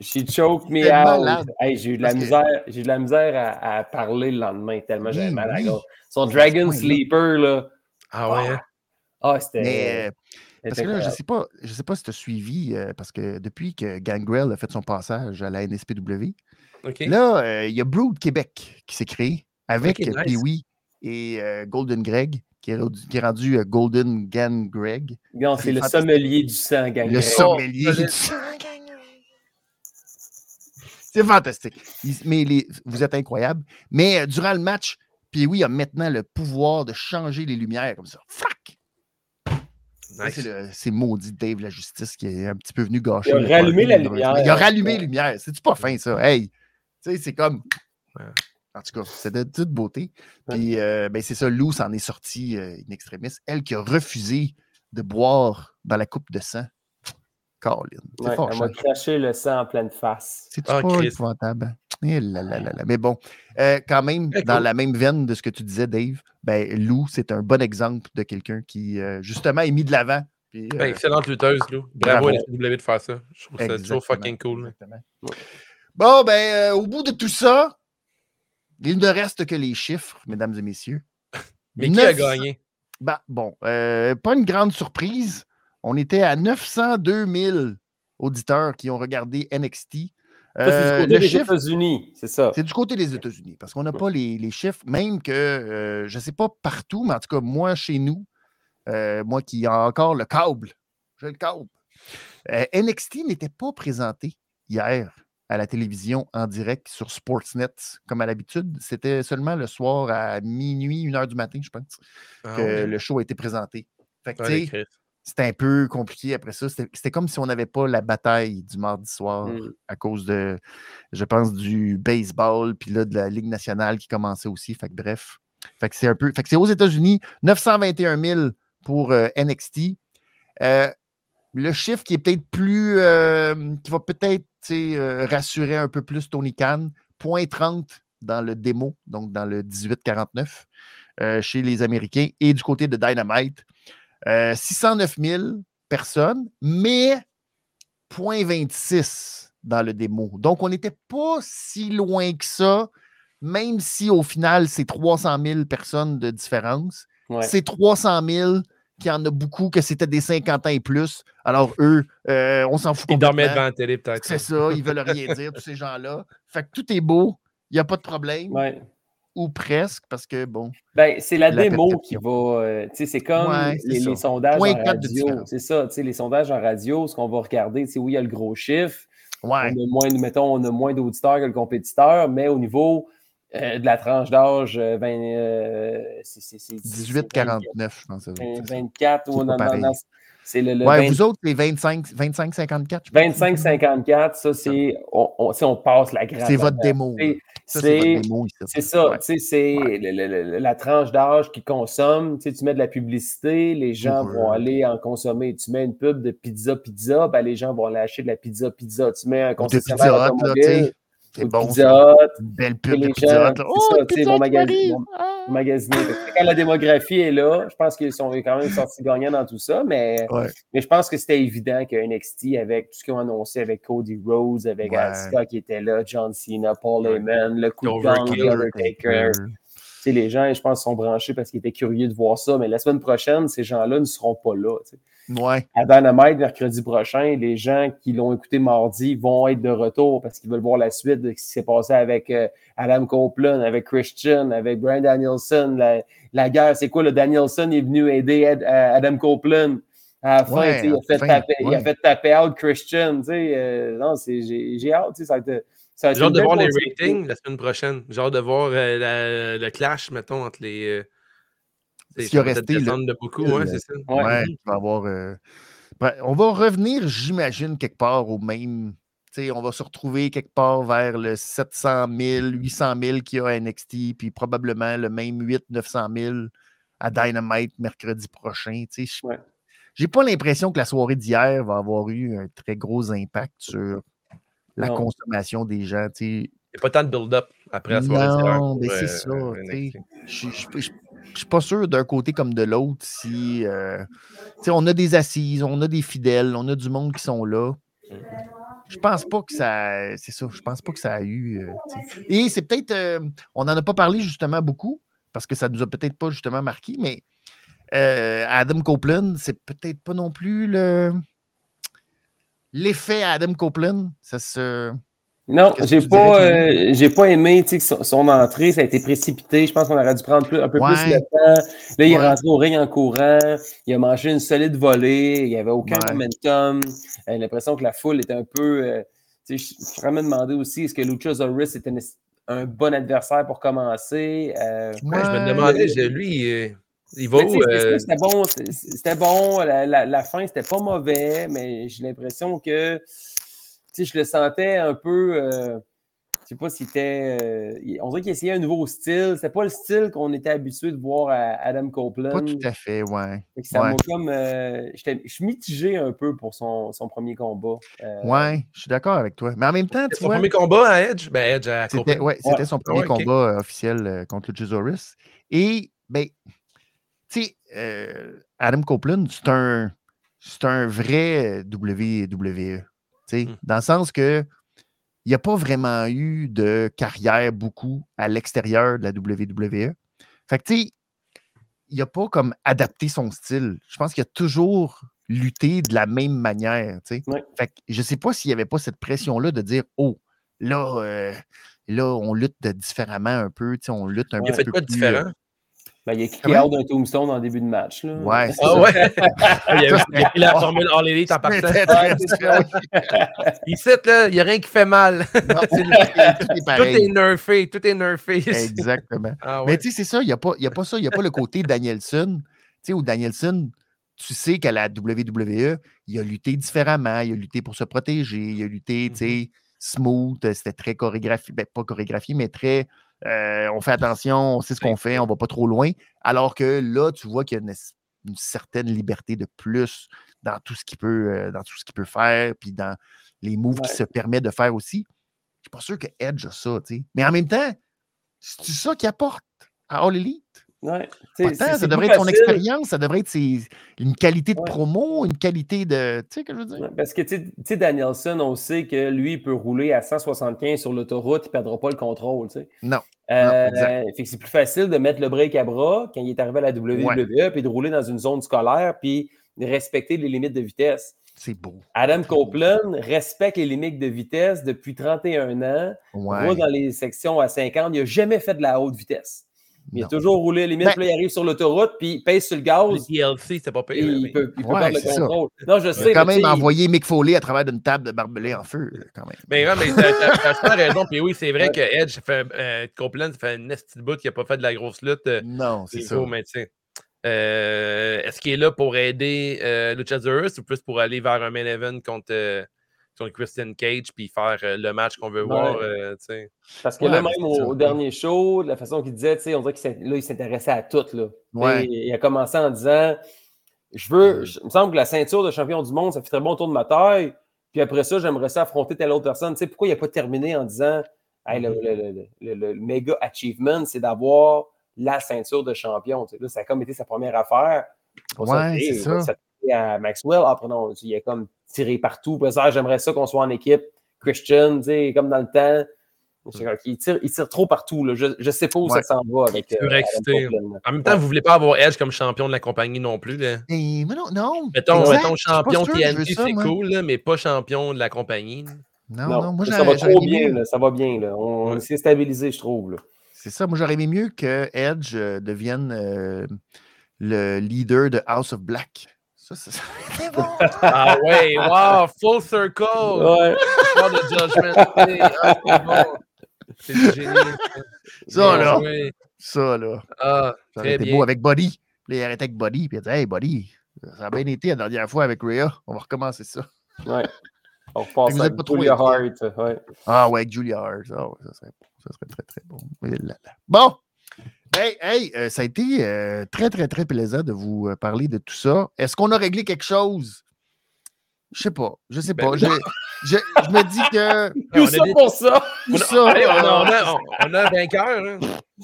She choked me out. Hey, j'ai eu de la Parce que- misère, j'ai eu de la misère à, à parler le lendemain tellement j'avais Oui, mal à la gorge. Son Dragon. Sleeper, là. Ah ouais, hein? Ah, c'était. Mais euh, c'était parce que là, je incroyable. sais pas, je sais pas si tu as suivi, euh, parce que depuis que Gangrel a fait son passage à la NSPW, là, euh, il y a Brood Québec qui s'est créé avec Ok, euh, nice. Pee-Wee et euh, Golden Greg, qui est, rendu- qui est rendu euh, Golden Gan Greg. Non, C'est le sommelier du sang, gang. Le sommelier je du sang. C'est fantastique. Il- Mais les- vous êtes incroyables. Mais euh, durant le match, puis oui, a maintenant le pouvoir de changer les lumières comme ça. Frac! Nice. C'est maudit Dave la justice qui est un petit peu venu gâcher. Il a rallumé la lumière. Il a rallumé la lumière. C'est-tu pas fin, ça? Hey! Tu sais, c'est comme. Ouais. En tout cas, c'est de toute beauté. Puis, euh, ben, c'est ça, Lou s'en est sorti euh, in extremis. Elle qui a refusé de boire dans la coupe de sang. Ouais, fort, elle m'a craché le sang en pleine face. c'est Ah, pas Christ. épouvantable. Eh là là là là. Mais bon, euh, quand même, dans la même veine de ce que tu disais, Dave, ben, Lou, c'est un bon exemple de quelqu'un qui, euh, justement, est mis de l'avant. Puis, euh, Ben, excellente lutteuse, Lou. Bravo, à la CW de faire ça. Je trouve ça toujours fucking cool. exactement. Bon, ben, euh, au bout de tout ça, il ne reste que les chiffres, mesdames et messieurs. [LAUGHS] Mais qui a 900 gagné? Ben, bon, euh, pas une grande surprise. On était à 902 000 auditeurs qui ont regardé NXT. C'est Euh, du côté le des chiffre, États-Unis, c'est ça. c'est du côté des États-Unis parce qu'on n'a pas les, les chiffres, même que, euh, je ne sais pas partout, mais en tout cas, moi, chez nous, euh, moi qui ai encore le câble, j'ai le câble. euh, NXT n'était pas présenté hier à la télévision en direct sur Sportsnet, comme à l'habitude. C'était seulement le soir à minuit, une heure du matin, je pense, Ah, que ouais. le show a été présenté. Fait que, Ouais, Chris. c'était un peu compliqué après ça. C'était c'était comme si on n'avait pas la bataille du mardi soir Mm. à cause de, je pense, du baseball, puis là, de la Ligue nationale qui commençait aussi. Fait que bref. Fait que c'est un peu. Fait que c'est aux États-Unis, 921 000 pour euh, NXT. Euh, le chiffre qui est peut-être plus. euh, qui va peut-être euh, rassurer un peu plus Tony Khan, point 30 dans le démo, donc dans le 1849 euh, chez les Américains et du côté de Dynamite. Euh, 609 000 personnes, mais 0.26 dans le démo. Donc, on n'était pas si loin que ça, même si au final, c'est 300 000 personnes de différence. Ouais. C'est 300 000 qu'il y en a beaucoup, que c'était des 50 ans et plus. Alors, eux, euh, on s'en fout Ils dormaient devant la télé, peut-être. C'est ça, ils veulent rien [LAUGHS] dire, tous ces gens-là. Fait que tout est beau, il n'y a pas de problème, Ouais. ou presque, parce que bon, Ben, c'est la, La démo qui va. euh, tu sais, c'est comme Ouais, les, sondages Point en radio. C'est ça, tu sais, les sondages en radio, ce qu'on va regarder, oui, il y a le gros chiffre. ouais, On a moins, mettons, on a moins d'auditeurs que le compétiteur, mais au niveau euh, de la tranche d'âge, euh, 20, euh, c'est- c'est- c'est- c'est 18-49, je pense. que ça doit 20, être ça. 24 ou C'est non, non, non, c'est le, le Ouais, 20 vous autres, les 25-54, je pense. 25-54, ça, c'est. On, on, on passe la grande. C'est votre démo. C'est Ça, c'est c'est- c'est Ouais. c'est la tranche d'âge qui consomme. Tu sais, tu mets de la publicité, les gens vont aller en consommer. Tu mets une pub de pizza, pizza, ben les gens vont aller acheter de la pizza, pizza. Tu mets un concessionnaire automobile. C'est bon. Pizza Une belle pub de Pizza gens, Oh, ça, pizza mon Ah! Quand la démographie est là, je pense qu'ils sont quand même sortis gagnants dans tout ça, mais, Ouais. mais je pense que c'était évident que NXT, avec tout ce qu'ils ont annoncé avec Cody Rhodes, avec Ouais. Asuka qui était là, John Cena, Paul Ouais. Heyman, le coup de gang, Undertaker. Sais, les gens, je pense, sont branchés parce qu'ils étaient curieux de voir ça, mais la semaine prochaine, ces gens-là ne seront pas là. Ouais, À Dynamite, mercredi prochain, les gens qui l'ont écouté mardi vont être de retour parce qu'ils veulent voir la suite de ce qui s'est passé avec euh, Adam Copeland, avec Christian, avec Brian Danielson. La, la guerre, c'est quoi? Le Danielson est venu aider Ed- euh, Adam Copeland. À la fin, Ouais, il, à a fait fin, taper, il a ouais. fait taper out Christian. tu sais, euh, non, c'est- j'ai j'ai hâte. tu sais, Ça être, ça une de voir les ratings la semaine prochaine. J'ai hâte de voir euh, la- le clash, mettons, entre les. Qui a resté, descendre de beaucoup, Le- ouais, c'est ça. Ouais. Ouais, tu vas avoir. euh, ben, on va revenir, j'imagine, quelque part au même. tu sais, on va se retrouver quelque part vers le 700 000, 800 000 qu'il y a à NXT, puis probablement le même 8 900 000 à Dynamite mercredi prochain. tu sais. Je- Ouais. J'ai pas l'impression que la soirée d'hier va avoir eu un très gros impact sur la Non. consommation des gens. tu sais. Il n'y a pas tant de build-up après la soirée. Non, d'hier pour, mais c'est euh, ça. Je ne suis pas sûr d'un côté comme de l'autre si. euh, on a des assises, on a des fidèles, on a du monde qui sont là. Je pense pas que ça. C'est ça, je pense pas que ça a eu. euh. Et c'est peut-être. euh, on n'en a pas parlé justement beaucoup, parce que ça nous a peut-être pas justement marqué, mais Adam Copeland, c'est peut-être pas non plus le. L'effet Adam Copeland, ça se. Non, j'ai pas, euh, j'ai pas aimé son, son entrée, ça a été précipité. Je pense qu'on aurait dû prendre plus- un peu Ouais. plus le temps. Là, il est rentré au ring en courant. Il a mangé une solide volée. Il n'y avait aucun Ouais. momentum. J'ai l'impression que la foule était un peu. euh, je suis vraiment demandé aussi est-ce que Luchasaurus était un bon adversaire pour commencer? Euh, je me demandais, je- lui, euh, il va où? c'était- euh, bon, c'était- bon. La, la- la fin, c'était pas mauvais, mais j'ai l'impression que sais, je le sentais un peu. euh, je sais pas si c'était. euh, on dirait qu'il essayait un nouveau style. C'était pas le style qu'on était habitué de voir à Adam Copeland. Pas tout à fait, ouais. Fait que ça ouais. comme. euh, je suis mitigé un peu pour son, son premier combat. Euh, Ouais, je suis d'accord avec toi. Mais en même temps, tu son vois, premier combat à Edge? Ben, Edge à c'était Copeland. ouais, c'était Ouais. son premier Ouais, ok. combat euh, officiel euh, contre Luchasaurus. Et, ben, tu sais, euh, Adam Copeland, c'est un, c'est un vrai WWE. Tu sais, Mm. Dans le sens que il n'y a pas vraiment eu de carrière beaucoup à l'extérieur de la WWE. Fait que, tu sais, il n'a pas comme adapté son style. Je pense qu'il a toujours lutté de la même manière. tu sais. Ouais. Fait que je ne sais pas s'il n'y avait pas cette pression-là de dire Oh, là, euh, là, on lutte différemment un peu. tu sais, On lutte un Ouais. Il a fait peu quoi de plus, différent? euh, ben, il a kické Comment? out d'un tombstone en début de match. Là. Ouais, [LAUGHS] c'est Ah [LAUGHS] ça. ouais? il, a, il a pris la formule All Elite en partant. Très. Ici, [LAUGHS] là, il n'y a rien qui fait mal. Non, tout est Tout est pareil. nerfé, tout est nerfé. Exactement. Ah Mais tu sais, c'est ça, il n'y a, pas- y a pas ça, il n'y a pas le côté Danielson. Tu sais, où Danielson, tu sais qu'à la WWE, il a lutté différemment, il a lutté pour se protéger, il a lutté, tu sais, smooth, euh, c'était très chorégraphié, ben, pas chorégraphié, mais très, euh, on fait attention, on sait ce qu'on fait, on va pas trop loin. Alors que là, tu vois qu'il y a une, une certaine liberté de plus dans tout ce qu'il peut, euh, dans tout ce qu'il peut faire, puis dans les moves Ouais. qu'il se permet de faire aussi. Je suis pas sûr que Edge a ça, tu sais. Mais en même temps, c'est ça qu'il apporte à All Elite? Ouais. Ça devrait être son expérience, ça devrait être ses- une qualité de Ouais. promo, une qualité de. Tu sais ce que je veux dire? Ouais, Parce que, tu sais- Danielson, on sait que lui, il peut rouler à 175 sur l'autoroute, il ne perdra pas le contrôle. tu sais. Non. Euh, fait que c'est plus facile de mettre le break à bras quand il est arrivé à la WWE, puis de rouler dans une zone scolaire, puis de respecter les limites de vitesse. C'est beau. Adam Copeland respecte les limites de vitesse depuis 31 ans, roule dans les sections à 50, il n'a jamais fait de la haute vitesse. Il a Non. toujours roulé à limite, Ben- puis là, il arrive sur l'autoroute, puis il pèse sur le Le gaz, DLC, c'était pas pire. il mais- peut, il peut Ouais, perdre le c'est ça. contrôle. Non, je Il sais. a quand même envoyé Mick Foley à travers d'une table de barbelé en feu, quand même. Mais ouais, mais t'as super raison. Puis oui, c'est vrai Ouais. que Edge fait euh, Copeland, fait une petite bout qui n'a pas fait de la grosse lutte. euh, Non, c'est ça. mais tu sais. Euh, Est-ce qu'il est là pour aider euh, Luchasaurus ou plus pour aller vers un main event contre, euh, contre Christian Cage puis faire euh, le match qu'on veut Ouais. voir? euh? Parce que Ouais, là, même au, au dernier show, de la façon qu'il disait, on dirait qu'il s'intéressait à tout. Là. Ouais. Il a commencé en disant Je veux, je- il me semble que la ceinture de champion du monde, ça fait très bon autour de ma taille. Puis après ça, j'aimerais ça affronter telle autre personne. Pourquoi il n'a pas terminé en disant Hey, le, Mm-hmm. le- le- le- le- méga achievement, c'est d'avoir la ceinture de champion. Là, ça a comme été sa première affaire. Pour Ouais, c'est ça. ça à Maxwell. Après, non, il a comme tiré partout. Ça, j'aimerais ça qu'on soit en équipe. Christian, tu sais, comme dans le temps. Tire, il tire trop partout. Là. Je ne sais pas où Ouais. ça s'en va avec. euh. En même temps, vous ne voulez pas avoir Edge comme champion de la compagnie non plus. Là. Et- mais non, non. Mettons, mettons champion TNT, c'est moi. cool, là, mais pas champion de la compagnie. Non, Non, non, moi ça va trop bien. Là, ça va bien. Là. On, Ouais. s'est stabilisé, je trouve. Là. C'est ça, moi j'aurais aimé mieux que Edge euh, devienne euh, le leader de House of Black. Ça, serait bon. Ah ouais, wow, full circle! Ouais. Pas de judgment. Ah, c'est bon. C'est génie. Ça, là. joué. Ça, là. Ah, Ça aurait très été bien. beau avec Buddy. Puis il arrêtait avec Buddy. Puis il a dit Hey, Buddy, ça a bien été la dernière fois avec Rhea. On va recommencer ça. ouais. On repasse pas trop Julia. Hart. Ouais. Ah ouais, avec Julia Hart. Ah ouais, ça, serait, ça serait très, très bon. Mais là, là. Bon. Hey, hey, euh, ça a été euh, très, très, très plaisant de vous euh, parler de tout ça. Est-ce qu'on a réglé quelque chose? Je sais pas. Je sais Ben pas. Je, je, je me dis que [LAUGHS] Tout ça des- pour ça. tout On a, ça. allez, on, a, on, [LAUGHS] un vainqueur. hein.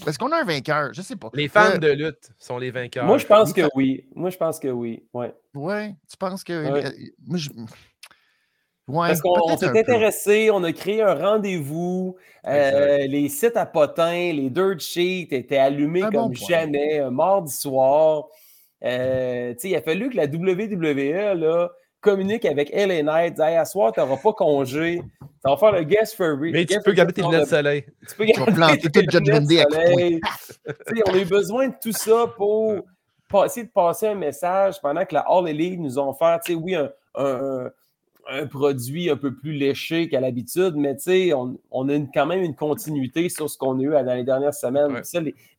Est-ce qu'on a un vainqueur? Je sais pas. Les fans Euh, de lutte sont les vainqueurs. Moi, je pense que oui. Moi, je pense que oui. Ouais. Ouais, tu penses que. Ouais. euh, moi, je- Ouais, Parce qu'on s'est un peu. intéressé, on a créé un rendez-vous. euh, les sites à potins, les dirt sheets étaient allumés Un comme bon jamais, un mardi soir. Euh, tu sais, il a fallu que la WWE là, communique avec LA Knight, hey, à soir, tu n'auras pas congé. Ça va faire le guest for Mais tu peux garder tes lunettes de soleil. Tu peux garder tes lunettes de soleil. on a eu besoin de tout ça pour essayer de passer un message pendant que la All Elite nous ont fait, oui, un, un, produit un peu plus léché qu'à l'habitude, mais on, on, a quand même une continuité sur ce qu'on a eu dans les dernières semaines.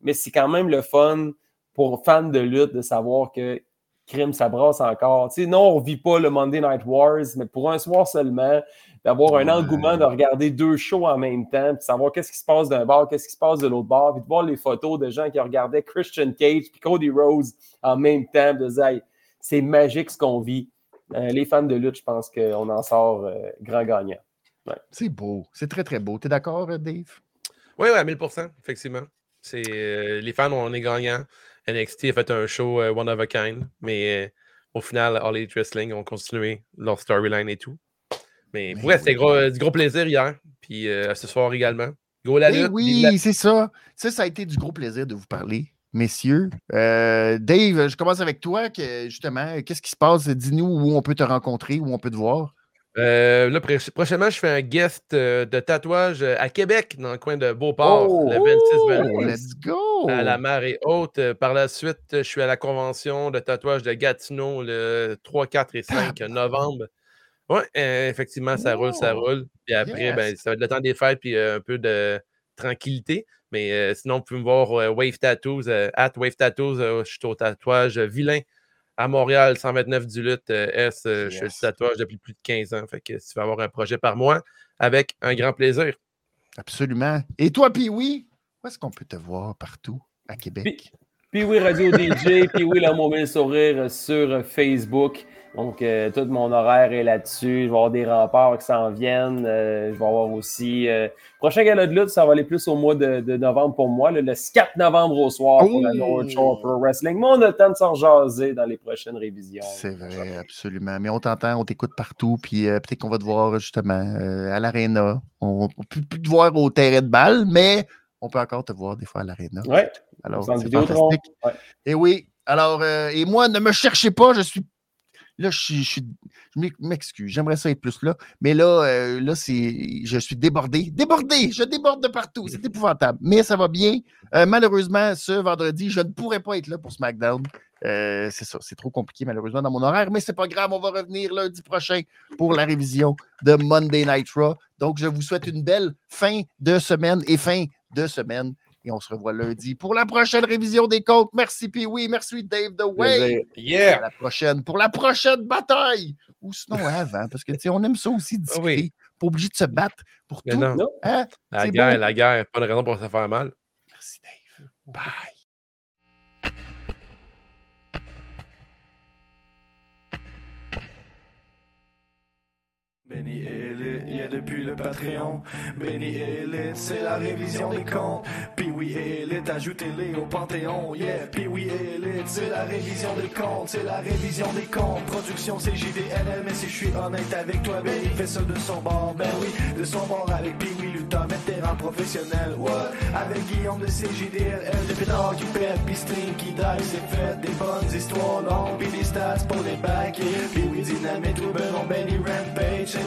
mais c'est quand même le fun pour fans de lutte de savoir que crime, ça brasse encore. non, on ne vit pas le Monday Night Wars, mais pour un soir seulement, d'avoir un engouement de regarder deux shows en même temps, de savoir qu'est-ce qui se passe d'un bar, qu'est-ce qui se passe de l'autre bar, puis de voir les photos de gens qui regardaient Christian Cage puis Cody Rose en même temps, de dire c'est magique ce qu'on vit. Euh, les fans de lutte, je pense qu'on en sort euh, grand gagnant. C'est beau, c'est très très beau. Tu es d'accord, euh, Dave? Oui, oui, à 1000% effectivement. C'est, les fans, on est gagnants. NXT a fait un show one of a kind, mais au final, All Elite Wrestling ont continué leur storyline et tout. Mais, ouais, c'était du gros plaisir hier, puis ce soir également. Go la lutte, oui, c'est ça. Ça, ça a été du gros plaisir de vous parler, messieurs. Dave, je commence avec toi. justement, qu'est-ce qui se passe? Dis-nous où on peut te rencontrer, où on peut te voir. Euh, là, prochainement, je fais un guest euh, de tatouage euh, à Québec, dans le coin de Beauport, oh, le 26 oh, Let's go! À la mer est haute. Par la suite, je suis à la convention de tatouage de Gatineau le 3, 4 et 5 novembre. Oui, effectivement, ça roule, ça roule. Puis après, ben, ça va être le temps des fêtes puis un peu de tranquillité. Mais sinon, vous pouvez me voir Wave Tattoos, at Wave Tattoos, je suis au tatouage vilain à Montréal, 129 du Lutte euh, S. Euh, je fais tatouage depuis plus de 15 ans. Fait que tu vas avoir un projet par mois, avec un grand plaisir. Absolument. Et toi, puis oui, où est-ce qu'on peut te voir partout à Québec? Puis oui, Radio DJ, puis oui, le mobile sourire sur Facebook. Donc, euh, tout mon horaire est là-dessus. Je vais avoir des remparts qui s'en viennent. Euh, je vais avoir aussi. Euh, prochain gala de lutte, ça va aller plus au mois de, novembre pour moi, le, 4 novembre au soir pour la North Shore Pro Wrestling. Mais on a le temps de s'en jaser dans les prochaines révisions. C'est vrai, absolument. Mais on t'entend, on t'écoute partout. Puis peut-être qu'on va te voir justement à l'Arena. On ne peut plus te voir au terrain de balle, mais on peut encore te voir des fois à l'Arena. Oui. Alors, c'est fantastique. Et oui. Alors, et moi, ne me cherchez pas, je suis Là, je, je, m'excuse, j'aimerais ça être plus là. Mais là, euh, là c'est, je suis débordé. Débordé! Je déborde de partout. C'est épouvantable. Mais ça va bien. Euh, malheureusement, ce vendredi, je ne pourrais pas être là pour SmackDown. Euh, c'est ça, c'est trop compliqué malheureusement dans mon horaire, mais c'est pas grave, on va revenir lundi prochain pour la révision de Monday Night Raw. Donc, je vous souhaite une belle fin de semaine et fin de semaine et on se revoit lundi pour la prochaine révision des comptes. Merci, puis oui, merci Dave The Way. Yeah. la prochaine, pour la prochaine bataille. Ou sinon avant, parce que on aime ça aussi discuter. Oui. Pas obligé de se battre pour tout. Non. Hein? La guerre, la guerre, pas de raison pour se faire mal. Merci Dave. Bye. Benny Elite, yeah depuis le Patreon. Benny Elite, c'est la révision des comptes. Puis oui Elite, ajoutez-les au Panthéon. Yeah, puis oui Elite, c'est la révision des comptes. C'est la révision des comptes. Production c'est JDLL, mais si je suis honnête avec toi, Benny fait ça de son bord. Ben oui, de son bord avec puis oui Luther, vétéran professionnel. What? Avec Guillaume de CJDLL, le pétard qui pète, puis stream qui drive, c'est fait. Des bonnes histoires longues, puis des stats pour les bacs. Puis oui, dynamite ou Benon, Benny Rampage